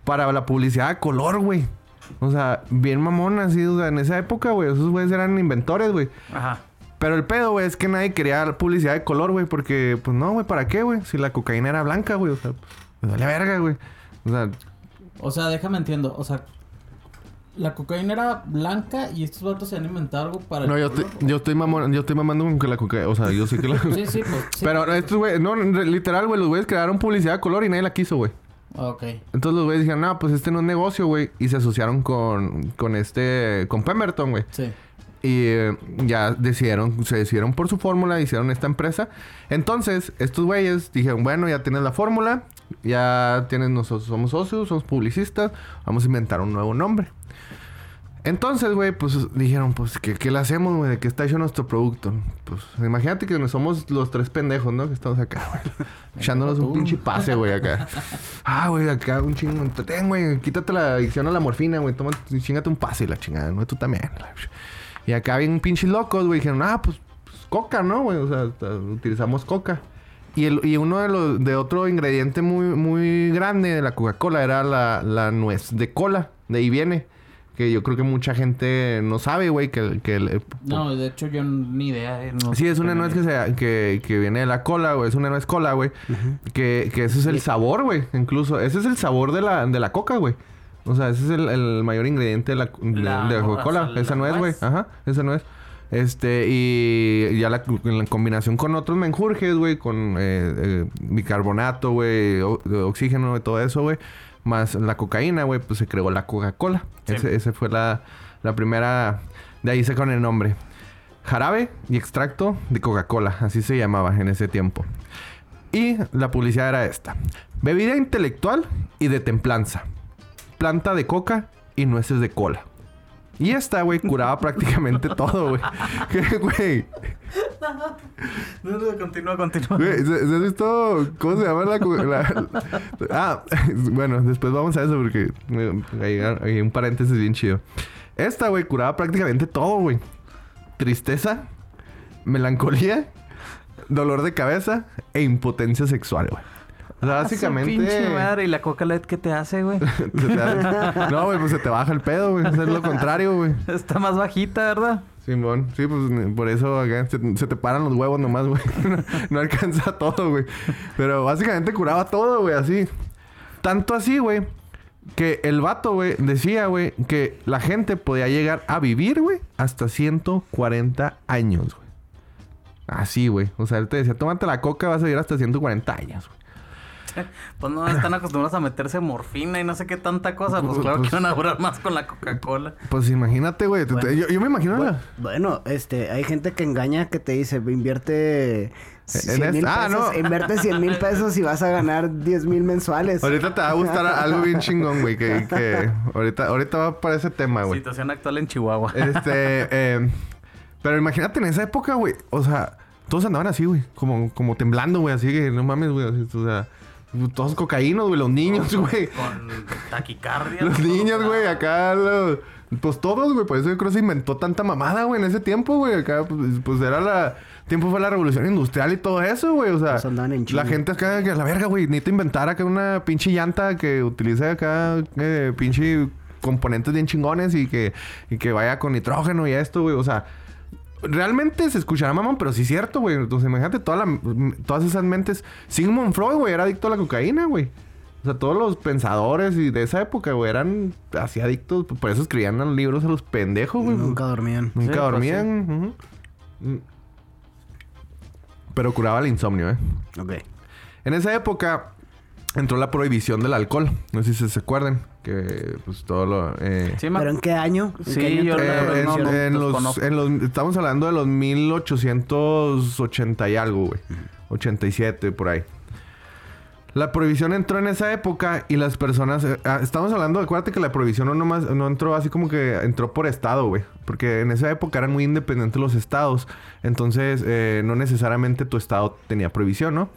para la publicidad a color, güey. O sea, bien mamón así, o sea, en esa época, güey. Esos güeyes eran inventores, güey. Ajá. Pero el pedo, güey, es que nadie quería publicidad de color, güey. Porque, pues no, güey, ¿para qué, güey? Si la cocaína era blanca, güey. O sea, pues vale verga, güey. O sea, O sea, déjame entiendo. O sea, la cocaína era blanca y estos vatos se han inventado algo para no, el yo, color, estoy- yo estoy mamón, yo estoy mamando con que la cocaína. O sea, yo sé que la. [LAUGHS] Sí, sí, pues. sí. Pero estos güeyes, no, literal, güey, los güeyes crearon publicidad de color y nadie la quiso, güey. Ok. Entonces los güeyes dijeron, no, pues este no es negocio, güey. Y se asociaron con, con este, con Pemberton, güey. Sí. Y eh, ya decidieron, se decidieron por su fórmula, hicieron esta empresa. Entonces, estos güeyes dijeron, bueno, ya tienes la fórmula, ya tienes, nosotros somos socios, somos publicistas, vamos a inventar un nuevo nombre. Entonces, güey, pues dijeron, pues, ¿qué, qué le hacemos, güey? ¿De qué está hecho nuestro producto? Pues, imagínate que somos los tres pendejos, ¿no? Que estamos acá, güey. [LAUGHS] Echándonos un pinche pase, güey, acá. Ah, güey, acá un chingo. Ten, güey, quítate la adicción a la morfina, güey. Toma, chingate un pase la chingada, ¿no? Tú también. Y acá bien pinches locos, güey. Dijeron, ah, pues, pues, coca, ¿no, güey? O sea, utilizamos coca. Y, el, y uno de los de otro ingrediente muy, muy grande de la Coca-Cola era la, la nuez de cola. De ahí viene. Que yo creo que mucha gente no sabe, güey, que, que el- No, de hecho yo ni idea. eh, no Sí, es una nuez que, se, que, que viene de la cola, güey. Es una nuez cola, güey. que, que ese es el sabor, güey. Incluso, ese es el sabor de la, de la coca, güey. O sea, ese es el, el mayor ingrediente de la, de- La- de la o Coca-Cola. sea, la esa nuez, güey. Ajá, esa nuez. Este, y ya la, en la combinación con otros menjurjes, güey, con eh, eh, bicarbonato, güey, oxígeno y todo eso, güey, más la cocaína, güey, pues se creó la Coca-Cola. Sí. Ese, ese fue la, la primera, de ahí sacaron el nombre. Jarabe y extracto de Coca-Cola, así se llamaba en ese tiempo. Y la publicidad era esta. Bebida intelectual y de templanza. Planta de coca y nueces de cola. Y esta, güey, curaba [LAUGHS] prácticamente todo, güey. Que, [LAUGHS] [LAUGHS] Güey. No, no, continúa, continúa. Güey, ¿se, se has visto cómo se llama la, la- Ah, bueno, después vamos a eso porque eh, hay, hay un paréntesis bien chido. Esta, güey, curaba prácticamente todo, güey. Tristeza, melancolía, dolor de cabeza e impotencia sexual, güey. O sea, [LAUGHS] básicamente... pinche madre. ¿Y la coca LED qué te hace, güey? [LAUGHS] se te da- [LAUGHS] No, güey, pues se te baja el pedo, güey. Es lo contrario, güey. Está más bajita, ¿verdad? Simón, sí, pues por eso acá se, se te paran los huevos nomás, güey. No, no alcanza todo, güey. Pero básicamente curaba todo, güey, así. Tanto así, güey, que el vato, güey, decía, güey, que la gente podía llegar a vivir, güey, hasta 140 años, güey. Así, güey. O sea, él te decía, tómate la coca, vas a vivir hasta 140 años, güey. Pues no están acostumbrados a meterse morfina y no sé qué tanta cosa. Pues claro que van a durar más con la Coca-Cola. Pues imagínate, güey. Yo, yo me imagino Bu- la... Bueno, este, hay gente que engaña que te dice, invierte 100 mil esta- ah, pesos, no. invierte 100 mil pesos y vas a ganar 10 mil mensuales. Ahorita te va a gustar [LAUGHS] algo bien chingón, güey. Que, que ahorita, ahorita va para ese tema, güey. Situación actual en Chihuahua. Este, [LAUGHS] eh, pero imagínate en esa época, güey. O sea, todos andaban así, güey. Como, como temblando, güey. Así que no mames, güey. O sea, todos cocaínos, güey. Los niños, güey. Con taquicardia. Los niños, güey. Acá, los- pues todos, güey. Por eso yo creo que se inventó tanta mamada, güey, en ese tiempo, güey. Acá, pues, pues era la. Tiempo fue la revolución industrial y todo eso, güey. O sea, Pues andaban en la gente acá, que a la verga, güey. Necesito inventar acá una pinche llanta que utilice acá, eh, pinche componentes bien chingones y que, y que vaya con nitrógeno y esto, güey. O sea, realmente se escuchará mamón, pero sí es cierto, güey. Entonces, imagínate toda la- todas esas mentes. Sigmund Freud, güey, era adicto a la cocaína, güey. O sea, todos los pensadores y de esa época, güey, eran así adictos. Por eso escribían los libros a los pendejos, güey. Nunca dormían. Nunca Sí, pues, dormían. Mm. Pero curaba el insomnio, ¿eh? Ok. En esa época entró la prohibición del alcohol. No sé si se acuerdan. Que pues todo lo... eh, Sí, ¿Pero en qué año? ¿En Sí, qué año yo eh, no, no, los en los- estamos hablando de los 1880 y algo, güey. 87, por ahí. La prohibición entró en esa época y las personas... eh, ah, estamos hablando, acuérdate que la prohibición no nomás... No entró así como que entró por estado, güey. Porque en esa época eran muy independientes los estados. Entonces, eh, no necesariamente tu estado tenía prohibición, ¿no?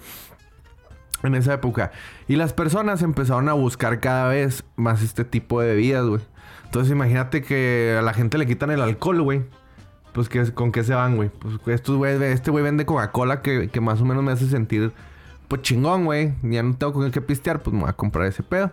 En esa época. Y las personas empezaron a buscar cada vez más este tipo de bebidas, güey. Entonces imagínate que a la gente le quitan el alcohol, güey. Pues que, ¿con qué se van, güey? Pues estos güey, este güey vende Coca-Cola que, que más o menos me hace sentir, pues chingón, güey. Ya no tengo con qué pistear, pues me voy a comprar ese pedo.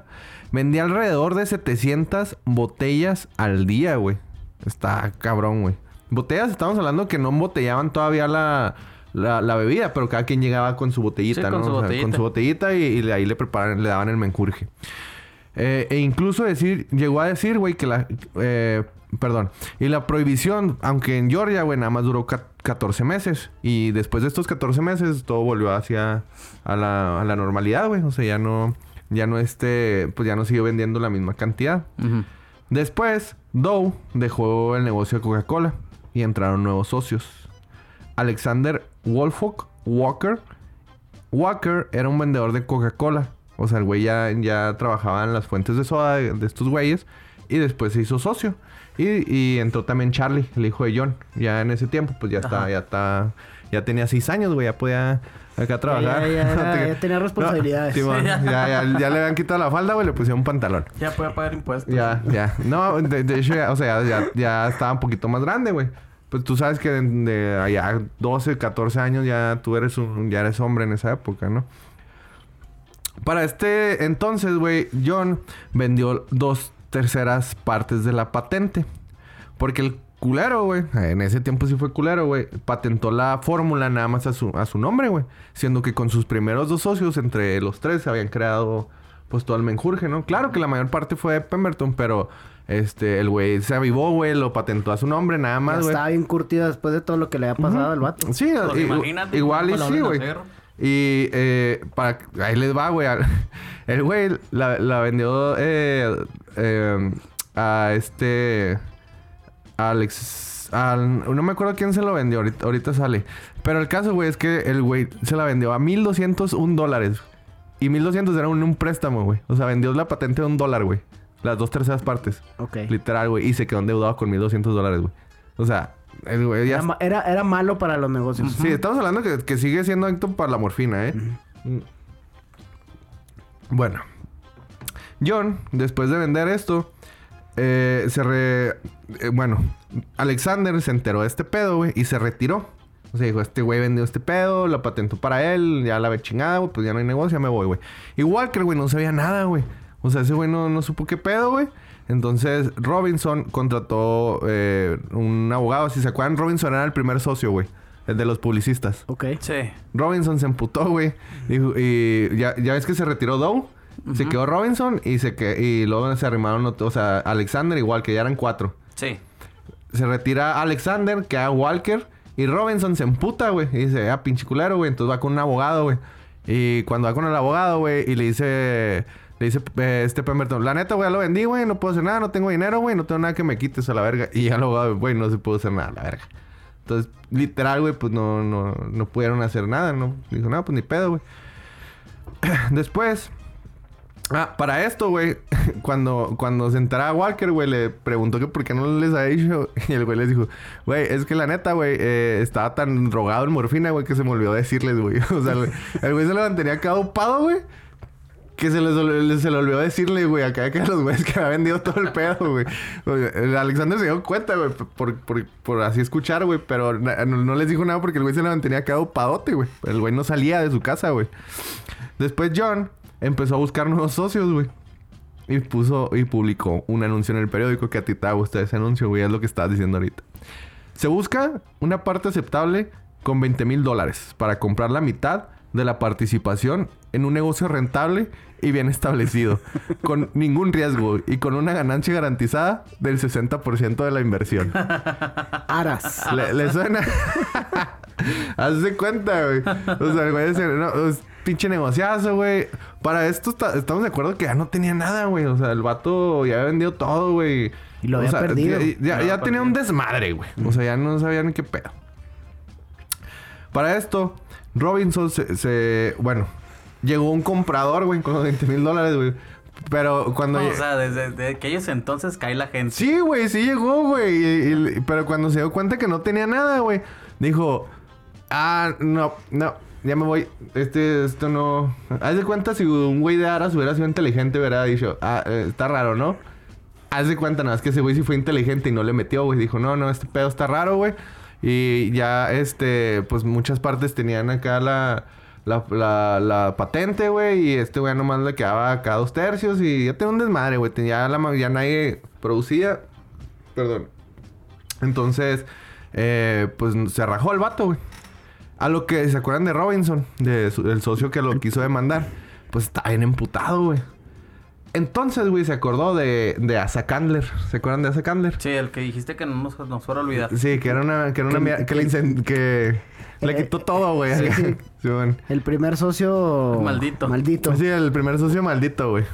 Vendía alrededor de 700 botellas al día, güey. Está cabrón, güey. Botellas, estamos hablando que no embotellaban todavía la, la, la bebida, pero cada quien llegaba con su botellita, Sí, con ¿no? su O sea, botellita. con su botellita y, ahí le preparan, le daban el menjurje. Eh, e incluso decir, llegó a decir, güey, que la... eh, perdón. Y la prohibición, aunque en Georgia, güey, nada más duró ca- 14 meses. Y después de estos 14 meses, todo volvió hacia... A la, a la normalidad, güey. O sea, ya no... Ya no este... Pues ya no siguió vendiendo la misma cantidad. Después, Dow dejó el negocio de Coca-Cola. Y entraron nuevos socios. Alexander Wolfock Walker. Walker era un vendedor de Coca-Cola. O sea, el güey ya, ya trabajaba en las fuentes de soda de, de estos güeyes. Y después se hizo socio. Y, y entró también Charlie, el hijo de John. Ya en ese tiempo, pues ya está, ya está... Ya tenía seis años, güey. Ya podía acá trabajar. ya, ya era- [LAUGHS] ya tenía responsabilidades. No, Simón, Sí, [LAUGHS] ya, ya. ya, ya le habían quitado la falda, güey. Le pusieron un pantalón. Ya puede pagar impuestos. Ya, ya. No, de, de hecho, ya, o sea, ya, ya estaba un poquito más grande, güey. Pues tú sabes que de, allá 12, 14 años ya tú eres un, ya eres hombre en esa época, ¿no? Para este entonces, güey, John vendió dos terceras partes de la patente. Porque el culero, güey, en ese tiempo sí fue culero, güey, patentó la fórmula nada más a su, a su nombre, güey. Siendo que con sus primeros dos socios, entre los tres, se habían creado, pues, todo el menjurje, ¿no? Claro que la mayor parte fue de Pemberton, pero, este, el güey se avivó, güey, lo patentó a su nombre nada más, güey. estaba bien curtido después de todo lo que le había pasado al vato. Sí, Pues imagínate igual y sí, a güey. Y eh, para ahí les va, güey. [LAUGHS] El güey la, la vendió eh, eh, a este Alex. al- no me acuerdo quién se lo vendió, ahorita, ahorita sale. Pero el caso, güey, es que el güey se la vendió a 1201 dólares. Y 1200 era un, un préstamo, güey. O sea, vendió la patente de un dólar, güey. Las dos terceras partes. Ok. Literal, güey. Y se quedó endeudado con 1200 dólares, güey. O sea, El güey ya Era, ma- era, era malo para los negocios. Sí, estamos hablando que, que sigue siendo adicto para la morfina, ¿eh? Mm. Bueno. John, después de vender esto, eh, se re... eh, bueno, Alexander se enteró de este pedo, güey, y se retiró. O sea, dijo, este güey vendió este pedo, lo patentó para él, ya la ve chingada, güey, pues ya no hay negocio, ya me voy, güey. Igual que el güey no sabía nada, güey. O sea, ese güey no, no supo qué pedo, güey. Entonces, Robinson contrató eh, un abogado. Si se acuerdan, Robinson era el primer socio, güey. El de los publicistas. Ok. Sí. Robinson se emputó, güey. Y, ya, ya ves que se retiró Doe. Se quedó Robinson y se que y luego se arrimaron, o sea, Alexander igual, que ya eran cuatro. Sí. Se retira Alexander, queda Walker y Robinson se emputa, güey. Y dice, ah, pinche culero, güey. Entonces va con un abogado, güey. Y cuando va con el abogado, güey, y le dice, le dice eh, este Pemberton, la neta, güey, ya lo vendí, güey, no puedo hacer nada, no tengo dinero, güey, no tengo nada que me quites a la verga. Y ya abogado, güey, no se pudo hacer nada la verga. Entonces, literal, güey, pues no, no, no pudieron hacer nada, ¿no? Dijo, no, pues ni pedo, güey. [CLEARS THROAT] Después, ah, para esto, güey, [LAUGHS] cuando, cuando se enteraba Walker, güey, le preguntó que por qué no les había dicho. [LAUGHS] Y el güey les dijo, güey, es que la neta, güey, eh, estaba tan drogado en morfina, güey, que se me olvidó decirles, güey. [LAUGHS] O sea, el güey se lo mantenía dopado, güey. Que se les ol- se le olvidó decirle, güey, acá que a los güeyes que había vendido todo el [LAUGHS] pedo, güey. Alexander se dio cuenta, güey, por, por, por así escuchar, güey. Pero no, no les dijo nada porque el güey se le mantenía acá dopadote, güey. El güey no salía de su casa, güey. Después John empezó a buscar nuevos socios, güey. Y puso y publicó un anuncio en el periódico que a ti te va a gustar ese anuncio, güey. Es lo que estabas diciendo ahorita. Se busca una parte aceptable con 20 mil dólares para comprar la mitad de la participación en un negocio rentable y bien establecido, [LAUGHS] con ningún riesgo y con una ganancia garantizada del 60% de la inversión. Aras. ¿Le, le suena? [LAUGHS] Hazte cuenta, güey. O sea, el güey no, es pinche negociazo, güey. Para esto está- estamos de acuerdo que ya no tenía nada, güey. O sea, el vato ya había vendido todo, güey. Y lo O había sea, perdido. Ya, tenía un desmadre, güey. O sea, ya no sabía ni qué pedo. Para esto, Robinson se, se- Bueno, llegó un comprador, güey, con los 20 mil dólares, güey. Pero cuando... O sea, desde, desde aquellos entonces cae la gente. Sí, güey, sí llegó, güey. Y- y- pero cuando se dio cuenta que no tenía nada, güey, dijo: Ah, no, no, ya me voy. Este, esto no. Haz de cuenta si un güey de Aras hubiera sido inteligente, hubiera dicho: Ah, eh, está raro, ¿no? Haz de cuenta, nada, es que ese güey sí fue inteligente y no le metió, güey. Dijo: No, no, este pedo está raro, güey. Y ya, este, pues muchas partes tenían acá la. La, la, la patente, güey, y este güey nomás le quedaba acá dos tercios y ya tenía un desmadre, güey. Ya, la, ya nadie producía. Perdón. Entonces, eh, pues se rajó el vato, güey. A lo que se acuerdan de Robinson, de su- del socio que lo quiso demandar, pues está bien emputado, güey. Entonces, güey, se acordó de, de Asa Candler. ¿Se acuerdan de Asa Candler? Sí, el que dijiste que no nos, nos fuera a olvidar. Sí, que era una, que era una Que- mierda- que, le incen- que le Eh, quitó todo, güey. sí, sí. [LAUGHS] El primer socio... Maldito. Maldito. Sí, el primer socio maldito, güey.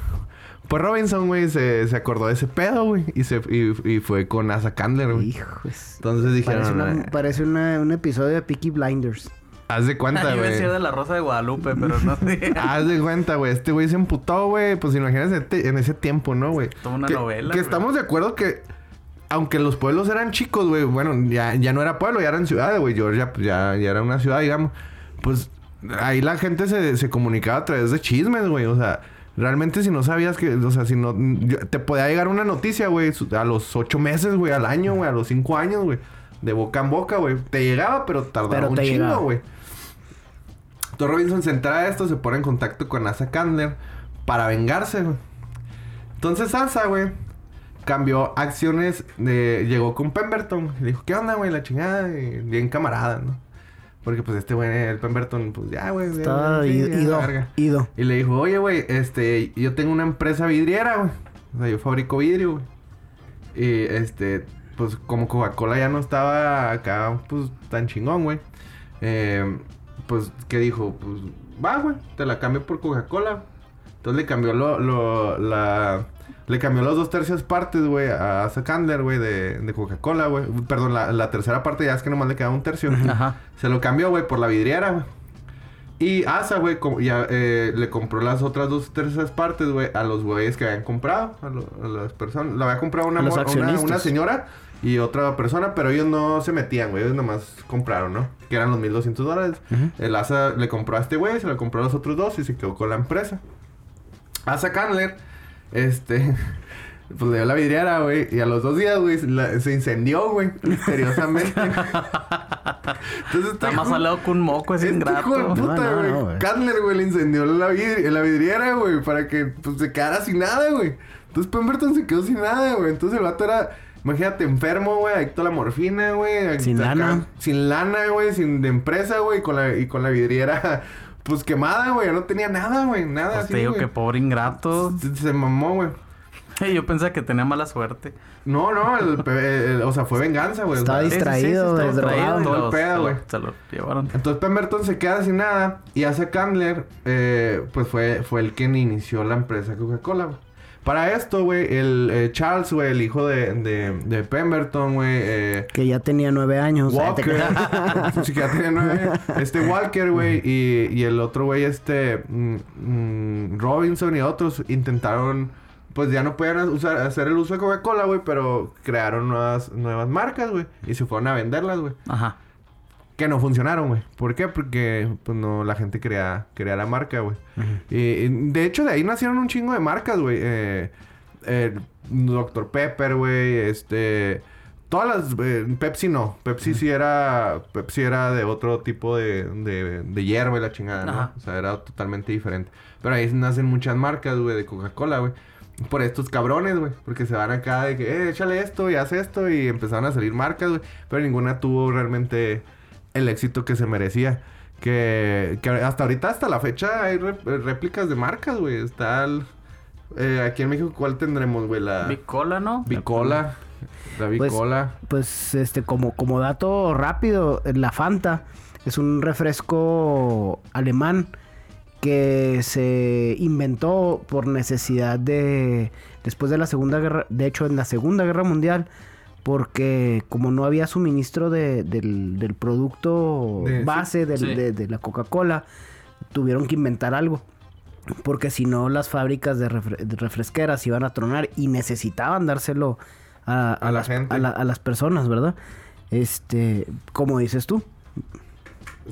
Pues Robinson, güey, se, se acordó de ese pedo, güey. Y, se, y, y fue con Asa Candler, güey. Hijos. Entonces dijeron, Parece, una- "Ah, parece una- un episodio de Peaky Blinders. haz de cuenta, [LAUGHS] Yo iba a güey. decir de la Rosa de Guadalupe, pero no sé. [LAUGHS] Haz de cuenta, güey. Este güey se emputó, güey. Pues imagínate te- en ese tiempo, ¿no, güey? Toda una que, novela, Que estamos de acuerdo que... Aunque los pueblos eran chicos, güey. Bueno, ya, ya no era pueblo, ya eran ciudades, güey. Georgia, pues ya, ya era una ciudad, digamos. Pues ahí la gente se, se comunicaba a través de chismes, güey. O sea, realmente si no sabías que... O sea, si no... te podía llegar una noticia, güey. A los ocho meses, güey. Al año, güey. A los cinco años, güey. De boca en boca, güey. Te llegaba, pero tardaba Pero un te chingo, güey. Entonces Robinson se entera de esto, se pone en contacto con Asa Candler para vengarse, güey. Entonces Asa, güey, cambió acciones de... Llegó con Pemberton. Y dijo, ¿qué onda, güey? La chingada. Y bien camarada, ¿no? Porque pues este güey, el Pemberton, pues ya, güey. Estaba ido, ya, ido, ido. Y le dijo, oye, güey, este, yo tengo una empresa vidriera, güey. O sea, yo fabrico vidrio, güey. Y este, pues como Coca-Cola ya no estaba acá, pues tan chingón, güey. Eh, pues, ¿qué dijo? Pues, va, güey, te la cambio por Coca-Cola. Entonces le cambió lo, lo, la... Le cambió los dos tercios partes, güey, a Asa Candler, güey, de, de Coca-Cola, güey. Perdón, la, la tercera parte ya es que nomás le quedaba un tercio. Ajá. Se lo cambió, güey, por la vidriera, güey. Y Asa, güey, ya eh, le compró las otras dos terceras partes, güey, a los güeyes que habían comprado, a, lo- a las personas. La había comprado una, una, una señora y otra persona, pero ellos no se metían, güey. Ellos nomás compraron, ¿no? Que eran los 1200 dólares. El Asa le compró a este güey, se lo compró a los otros dos y se quedó con la empresa. Asa Candler, este. [LAUGHS] Pues le dio la vidriera, güey. Y a los dos días, güey, se incendió, güey. Misteriosamente. [LAUGHS] Entonces Está más salado que un moco, es este ingrato. hijo de puta, No, no, güey. no. Candler, güey, le incendió la, vidri- la vidriera, güey, para que pues, se quedara sin nada, güey. Entonces Pemberton se quedó sin nada, güey. Entonces el vato era, imagínate, enfermo, güey, adicto a la morfina, güey. Sin lana. Sin lana, güey, sin de empresa, güey, con la, y con la vidriera, pues quemada, güey. No tenía nada, güey, nada Pues así, te digo güey. que pobre ingrato. Se, se mamó, güey. [LAUGHS] Yo pensé que tenía mala suerte. No, no, el, pe- el- o sea, fue venganza, güey. Estaba distraído, estaba drogado. y Todo el pedo, güey. Se lo llevaron. Entonces Pemberton se queda sin nada y hace Candler, eh, pues fue, fue el quien inició la empresa Coca-Cola, güey. Para esto, güey, el eh, Charles, güey, el hijo de, de, de Pemberton, güey, eh, Que ya tenía nueve años. Walker, [LAUGHS] sí, que ya tenía nueve años. este Walker, güey, y, y el otro güey, este mm, mm, Robinson y otros intentaron, pues ya no podían usar, hacer el uso de Coca-Cola, güey, pero crearon nuevas, nuevas marcas, güey, y se fueron a venderlas, güey. Ajá. Que no funcionaron, güey. ¿Por qué? Porque pues no la gente quería la marca, güey. y, y, de hecho, de ahí nacieron un chingo de marcas, güey. Eh, eh, Dr. Pepper, güey. Este. Todas las. eh, Pepsi no. Pepsi sí era. Pepsi era de otro tipo de, de, de hierba y la chingada, ¿no? O sea, era totalmente diferente. Pero ahí nacen muchas marcas, güey, de Coca-Cola, güey. Por estos cabrones, güey. Porque se van acá de que, eh, échale esto y haz esto. Y empezaron a salir marcas, güey. Pero ninguna tuvo realmente el éxito que se merecía. Que, que hasta ahorita, hasta la fecha, hay réplicas de marcas, güey. Está el- eh, aquí en México, ¿cuál tendremos, güey? La Bicola, ¿no? Bicola. La Pues, Bicola. Pues este, como, como dato rápido, la Fanta es un refresco alemán que se inventó por necesidad de después de la segunda guerra, de hecho en la segunda guerra mundial, porque como no había suministro de- del, del producto De- sí, base del- sí. de, de la Coca-Cola, tuvieron que inventar algo. Porque si no, las fábricas de, refre- de refresqueras iban a tronar y necesitaban dárselo a, A la las, gente. a la- a las personas, ¿verdad? Este, como dices tú.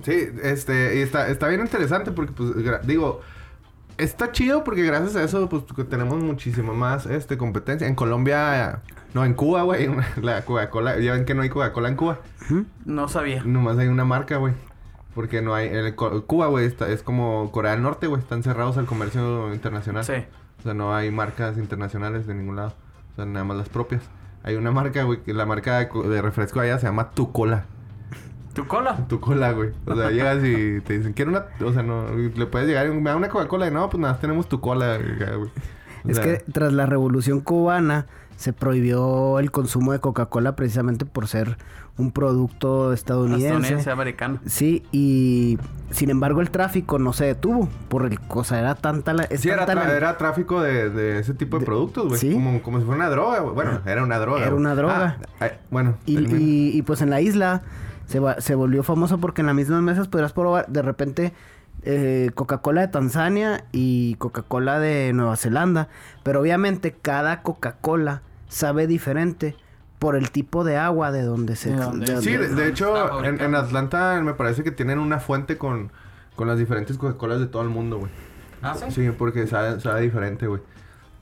Sí, este, y está, está bien interesante porque, pues, digo, está chido porque gracias a eso, pues, tenemos muchísima más, este, competencia. En Colombia, no, en Cuba, güey, [LAUGHS] la Coca-Cola, ya ven que no hay Coca-Cola en Cuba. No sabía. Nomás hay una marca, güey. Porque no hay... el Cuba, güey, está- es como Corea del Norte, güey. Están cerrados al comercio internacional. Sí. O sea, no hay marcas internacionales de ningún lado. O sea, nada más las propias. Hay una marca, güey, que la marca de, de refresco allá se llama Tu Cola. ¿Tu cola? Tu Cola, güey. O sea, llegas y te dicen, quiero una... O sea, no... Le puedes llegar y me da una Coca-Cola. Y no, pues nada, tenemos Tu Cola, güey. O es sea, que tras la revolución cubana se prohibió el consumo de Coca-Cola precisamente por ser un producto estadounidense. Estadounidense, americano. Sí, y sin embargo el tráfico no se detuvo. Por el cosa, era tanta la. es Sí, era, tanta tra- la- era tráfico de, de ese tipo de, De- productos, güey. sí. Como, como si fuera una droga, güey. Bueno, era una droga. Era una droga. Ah, ay, bueno. Y, y- y, pues en la isla se, va- se volvió famoso porque en las mismas mesas podrías probar de repente eh, Coca-Cola de Tanzania y Coca-Cola de Nueva Zelanda. Pero obviamente cada Coca-Cola sabe diferente por el tipo de agua de donde se... De Sí, de, hecho, en Atlanta me parece que tienen una fuente con, con las diferentes Coca-Colas de todo el mundo, güey. ¿Ah, sí? Sí, porque sabe, sabe diferente, güey.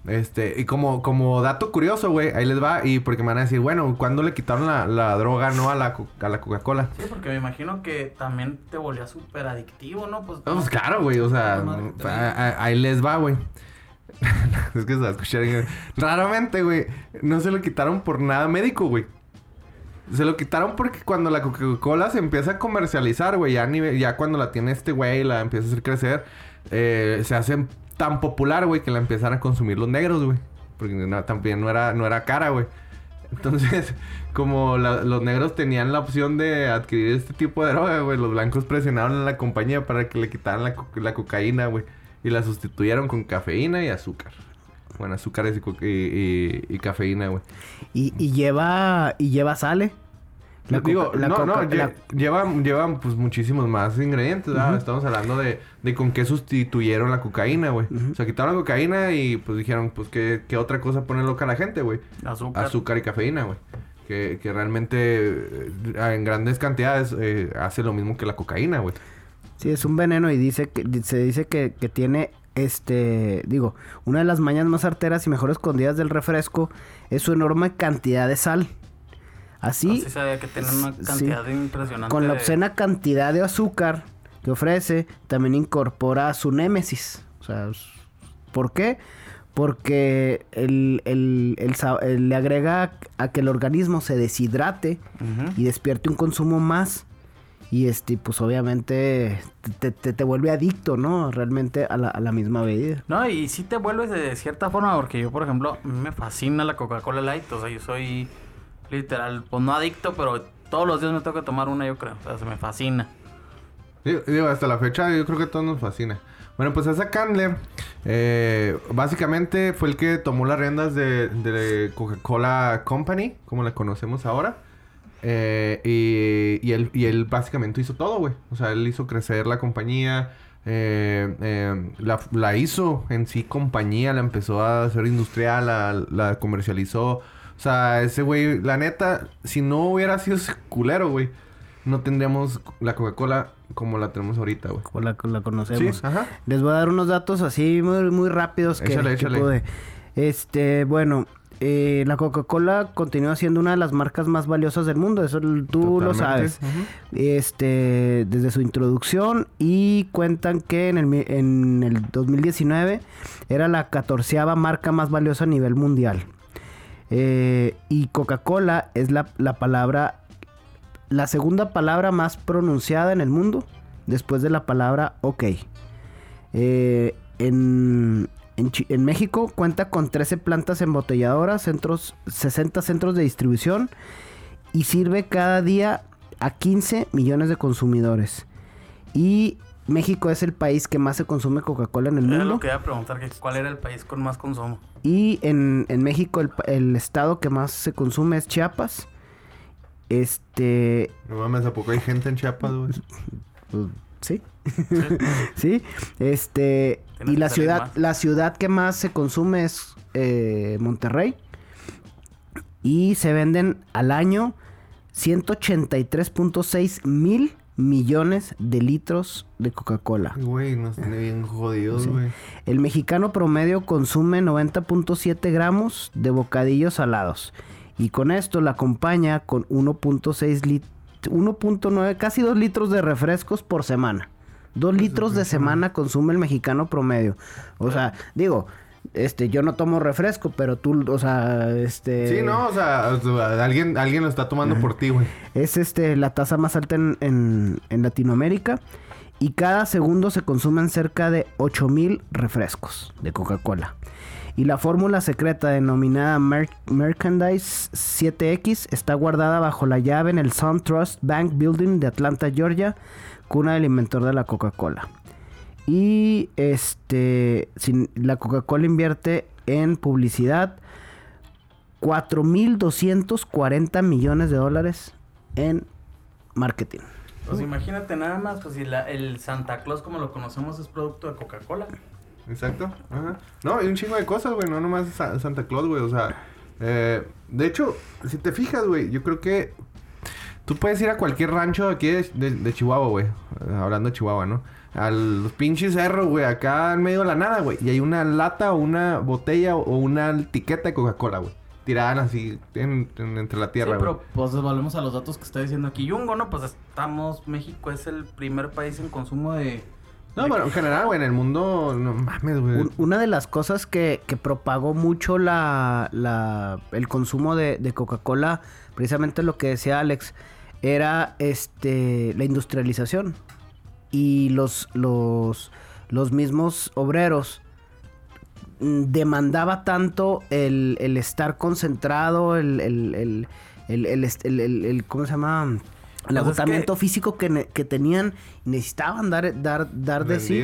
Este, y como, como dato curioso, güey, ahí les va. Y porque me van a decir, bueno, ¿cuándo le quitaron la, la droga, no, a la, a la Coca-Cola? Sí, porque me imagino que también te volvía súper adictivo, ¿no? Pues, Pues claro, güey, o sea, ahí les va, güey. [LAUGHS] es que se va a escuchar. Raramente, güey, no se lo quitaron por nada médico, güey. Se lo quitaron porque cuando la Coca-Cola se empieza a comercializar, güey, ya, nivel- ya cuando la tiene este güey, la empieza a hacer crecer, eh, se hace tan popular, güey, que la empiezan a consumir los negros, güey. Porque también no era, no era cara, güey. Entonces, [LAUGHS] como los negros tenían la opción de adquirir este tipo de droga, güey, los blancos presionaron a la compañía para que le quitaran la, la cocaína, güey. Y la sustituyeron con cafeína y azúcar. Bueno, azúcares y, y, cafeína, güey. y lleva... Y lleva sale. La Digo, la no, no, la- llevan, llevan pues muchísimos más ingredientes, ¿verdad? Estamos hablando de, de con qué sustituyeron la cocaína, güey. O sea, quitaron la cocaína y pues dijeron, pues qué, qué otra cosa pone loca a la gente, güey. Azúcar. Azúcar y cafeína, güey. Que, que realmente eh, en grandes cantidades eh, hace lo mismo que la cocaína, güey. Sí, es un veneno y dice que se dice que, que tiene este, digo, una de las mañas más arteras y mejor escondidas del refresco es su enorme cantidad de sal. Así, Así sabía que una sí. cantidad impresionante. con la de- obscena cantidad de azúcar que ofrece, también incorpora su némesis. O sea, ¿por qué? Porque el, el- el le agrega a que el organismo se deshidrate y despierte un consumo más. Y este, pues obviamente te, te- te vuelve adicto, ¿no? Realmente a la, a la misma bebida. No, y sí te vuelves de cierta forma, porque yo, por ejemplo, a mí me fascina la Coca-Cola Light. O sea, yo soy literal, pues no adicto, pero todos los días me que tomar una, yo creo. O sea, se me fascina. Digo, hasta la fecha yo creo que todos nos fascina. Bueno, pues esa Candler, eh, básicamente fue el que tomó las riendas de, de Coca-Cola Company, como la conocemos ahora. Eh, y, y él, y él básicamente hizo todo, güey. O sea, él hizo crecer la compañía. eh, eh, la, la hizo en sí compañía, la empezó a hacer industrial, la, la comercializó. O sea, ese güey, la neta, si no hubiera sido ese culero, güey, no tendríamos la Coca-Cola como la tenemos ahorita, güey. Como la, la conocemos. Sí, ajá. Les voy a dar unos datos así muy, muy rápidos que, Échale, que pude. Este, bueno, eh, la Coca-Cola continúa siendo una de las marcas más valiosas del mundo, eso tú lo sabes. Este, desde su introducción y cuentan que en el, en el 2019 era la catorceava marca más valiosa a nivel mundial. Eh, y Coca-Cola es la, la palabra, la segunda palabra más pronunciada en el mundo después de la palabra ok. Eh, en, en México cuenta con 13 plantas embotelladoras, centros, 60 centros de distribución y sirve cada día a 15 millones de consumidores. Y México es el país que más se consume Coca-Cola en el Era mundo. lo que iba a preguntar, que cuál era el país con más consumo. Y en, en México el, pa- el estado que más se consume es Chiapas. Este... No mames, ¿a poco hay gente en Chiapas, güey? [LAUGHS] pues, sí. [LAUGHS] sí. Este... Tienes Y la ciudad, más. la ciudad que más se consume es eh, Monterrey. Y se venden al año 183.6 mil millones de litros de Coca-Cola. Güey, nos tiene bien jodidos, Sí. güey. El mexicano promedio consume 90.7 gramos de bocadillos salados. Y con esto la acompaña con 1.6 litros, 1.9, casi 2 litros de refrescos por semana. 2 litros de semana consume el mexicano promedio. O sea, digo, este, yo no tomo refresco, pero tú, o sea, este... Sí, no, o sea, alguien, alguien lo está tomando por ti, güey. Es este la tasa más alta en, en- en Latinoamérica. Y cada segundo se consumen cerca de 8000 refrescos de Coca-Cola. Y la fórmula secreta denominada Mer- Merchandise 7X está guardada bajo la llave en el Sun Trust Bank Building de Atlanta, Georgia, cuna del inventor de la Coca-Cola. Y este sin- la Coca-Cola invierte en publicidad 4.240 millones de dólares en marketing. Pues imagínate nada más, pues si la- el Santa Claus como lo conocemos es producto de Coca-Cola. Exacto. Ajá. No, hay un chingo de cosas, güey. No nomás Sa- Santa Claus, güey. O sea, eh, de hecho, si te fijas, güey, yo creo que tú puedes ir a cualquier rancho aquí de, de- de Chihuahua, güey. Hablando de Chihuahua, ¿no? A los pinches cerros, güey, acá en medio de la nada, güey. Y hay una lata o una botella o una etiqueta de Coca-Cola, güey. Tiradas así en- en- entre la tierra, sí, güey. pero pues volvemos a los datos que está diciendo aquí Yungo, ¿no? Pues estamos, México es el primer país en consumo de... No, bueno, en general, güey, en el mundo, no mames, güey. Un- una de las cosas que, que propagó mucho la, la- el consumo de, de Coca-Cola, precisamente lo que decía Alex, era este la industrialización. Y los, los, los mismos obreros mm, demandaba tanto el, el estar concentrado, el, el, el, el, el est- el- el- el- ¿cómo se llama? El Pues es agotamiento que- físico que, que tenían, necesitaban dar, dar, dar de sí.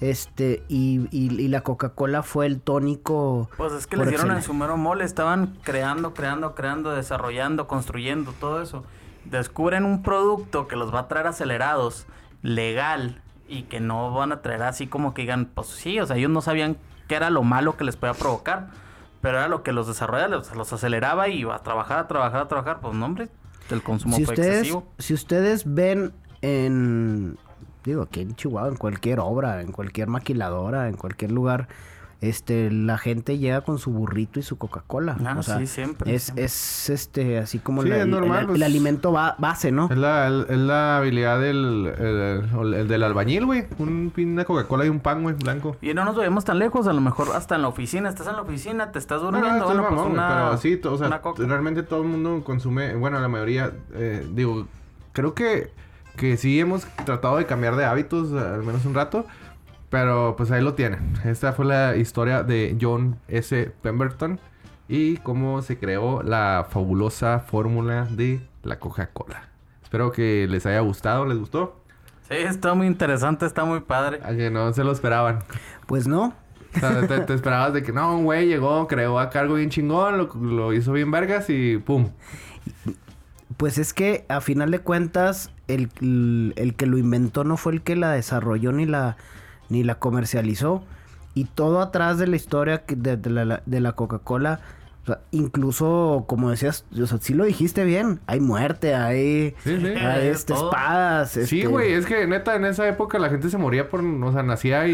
Este, y, y- y la Coca-Cola fue el tónico. Pues es que les dieron en su mero mole, estaban creando, creando, creando, desarrollando, construyendo, todo eso. Descubren un producto que los va a traer acelerados, legal, y que no van a traer así como que digan, pues sí, o sea, ellos no sabían qué era lo malo que les podía provocar. pero era lo que los desarrollaba, los, los aceleraba y iba a trabajar, a trabajar, a trabajar. Pues no, hombre, el consumo Si fue ustedes, excesivo. si ustedes ven en, digo, aquí en Chihuahua, en cualquier obra, en cualquier maquiladora, en cualquier lugar, este, la gente llega con su burrito y su Coca-Cola. Ah, o sea, sí, siempre, Es, siempre. es, este, así como Sí, la- es el, normal, el- pues. el alimento ba- base, ¿no? Es la, el- es la habilidad del, el, el del albañil, güey. Un, una Coca-Cola y un pan, güey, blanco. Y no nos vemos tan lejos, a lo mejor hasta en la oficina. Estás en la oficina, te estás No, durmiendo. no, es bueno, pues mamón, una, pero sí, o sea, realmente todo el mundo consume, bueno, la mayoría, eh, digo, creo que, que sí hemos tratado de cambiar de hábitos, al menos un rato, pero pues ahí lo tienen. Esta fue la historia de John S. Pemberton y cómo se creó la fabulosa fórmula de la Coca-Cola. Espero que les haya gustado, ¿les gustó? Sí, está muy interesante, está muy padre. A que no se lo esperaban. Pues no. O sea, te, te esperabas de que no, un güey llegó, creó acá algo bien chingón, lo, lo hizo bien vergas y pum. Pues es que a final de cuentas, el, el- el que lo inventó no fue el que la desarrolló ni la, ni la comercializó. Y todo atrás de la historia de, de la, de la Coca-Cola, o sea, incluso, como decías, o sea, sí lo dijiste bien, hay muerte, hay, Sí, sí. hay este, espadas. Sí, este- güey, es que neta en esa época la gente se moría por, o sea, nacía y,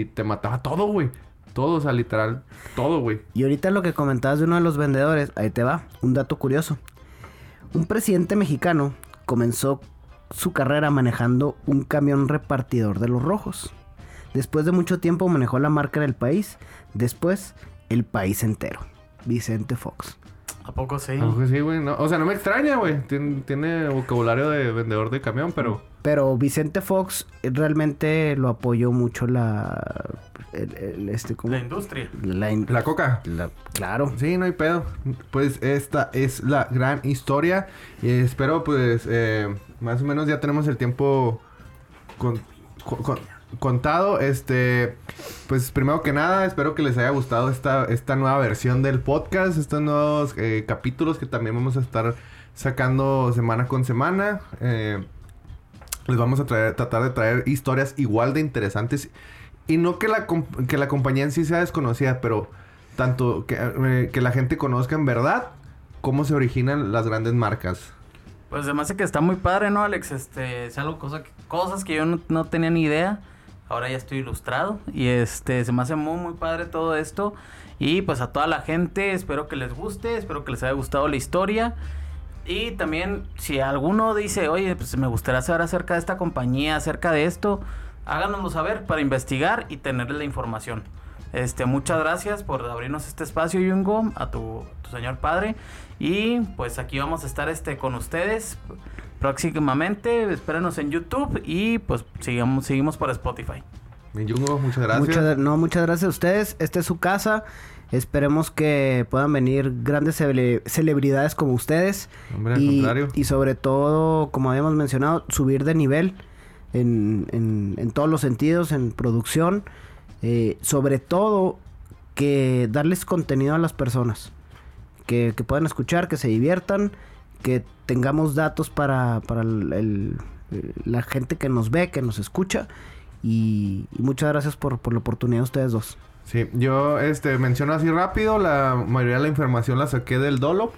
y te mataba todo, güey. Todo, o sea, literal, todo, güey. Y ahorita lo que comentabas de uno de los vendedores, ahí te va, un dato curioso. Un presidente mexicano comenzó su carrera manejando un camión repartidor de los rojos. Después de mucho tiempo manejó la marca del país, después el país entero. Vicente Fox. ¿A poco sí? A mejor sí, güey. no- o sea, no me extraña, güey. Tien- tiene vocabulario de vendedor de camión, pero... Pero Vicente Fox eh, realmente lo apoyó mucho la... el- el- este, ¿cómo? La industria. La in- La coca. la- claro. Sí, no hay pedo. Pues esta es la gran historia. Y espero, pues, eh, más o menos ya tenemos el tiempo con- con- con- contado. Este, pues primero que nada, espero que les haya gustado esta, esta nueva versión del podcast. Estos nuevos eh, capítulos que también vamos a estar sacando semana con semana. Eh, les vamos a traer, tratar de traer historias igual de interesantes. Y no que la, que la compañía en sí sea desconocida, pero tanto que, eh, que la gente conozca en verdad cómo se originan las grandes marcas. Pues además de que está muy padre, ¿no, Alex? Este, es algo, cosa que- cosas que yo no tenía ni idea. Ahora ya estoy ilustrado. Y este, se me hace muy, muy padre todo esto. Y pues a toda la gente, espero que les guste, espero que les haya gustado la historia. Y también, si alguno dice, oye, pues me gustaría saber acerca de esta compañía, acerca de esto, háganoslo saber para investigar y tener la información. Este, muchas gracias por abrirnos este espacio, Yungo, a tu, tu señor padre. Y pues aquí vamos a estar este, con ustedes próximamente. Espérenos en YouTube y pues sigamos, seguimos por Spotify. Yungo, muchas gracias. Muchas, no, muchas gracias a ustedes. Esta es su casa. Esperemos que puedan venir grandes cele- celebridades como ustedes. Hombre, al y, contrario. y sobre todo, como habíamos mencionado, subir de nivel en, en- en todos los sentidos, en producción. Eh, sobre todo, que darles contenido a las personas. Que, que puedan escuchar, que se diviertan, que tengamos datos para, para el- la gente que nos ve, que nos escucha. Y, y muchas gracias por, por la oportunidad de ustedes dos. Sí, yo este menciono así rápido, la mayoría de la información la saqué del Dolop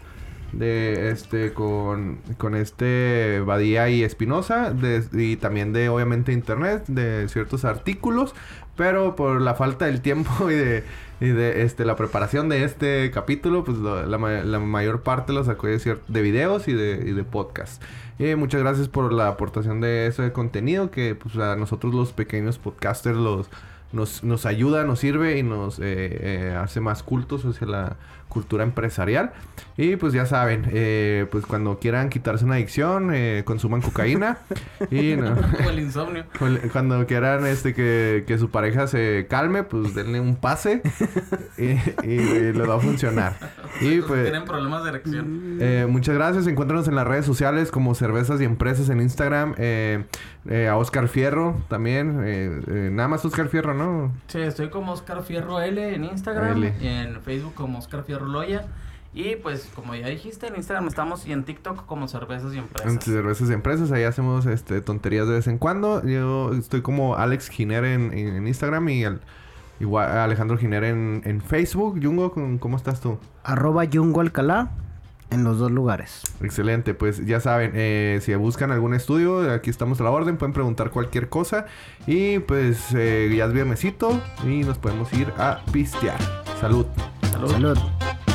de este con, con este Badía y Espinosa y también de obviamente internet de ciertos artículos, pero por la falta del tiempo [LAUGHS] y de, y de este la preparación de este capítulo, pues la, ma- la mayor parte lo sacó de, de videos y de, y de podcast. Y muchas gracias por la aportación de ese contenido que pues a nosotros los pequeños podcasters los nos, nos ayuda, nos sirve y nos eh, eh, hace más cultos hacia la cultura empresarial. Y pues ya saben, eh, pues cuando quieran quitarse una adicción, eh, consuman cocaína. [LAUGHS] y no- Como el insomnio. cuando quieran este que, que su pareja se calme, pues denle un pase [LAUGHS] y, y les va a funcionar. Y pues tienen problemas de erección. eh, muchas gracias. Encuéntranos en las redes sociales como Cervezas y Empresas en Instagram. eh, eh, a Oscar Fierro también. eh, eh, nada más Oscar Fierro, ¿no? Sí, estoy como Oscar Fierro L en Instagram L. y en Facebook como Oscar Fierro Loya. Y pues, como ya dijiste, en Instagram estamos y en TikTok como Cervezas y Empresas. En Cervezas y Empresas. Ahí hacemos este, tonterías de vez en cuando. Yo estoy como Alex Giner en, en Instagram y, Igual Alejandro Giner en, en Facebook. Jungo, ¿cómo- ¿cómo estás tú? Arroba Yungo Alcalá en los dos lugares. Excelente, pues ya saben, eh, si buscan algún estudio, aquí estamos a la orden, pueden preguntar cualquier cosa. Y pues eh, ya es viernesito y nos podemos ir a pistear. Salud. Salud.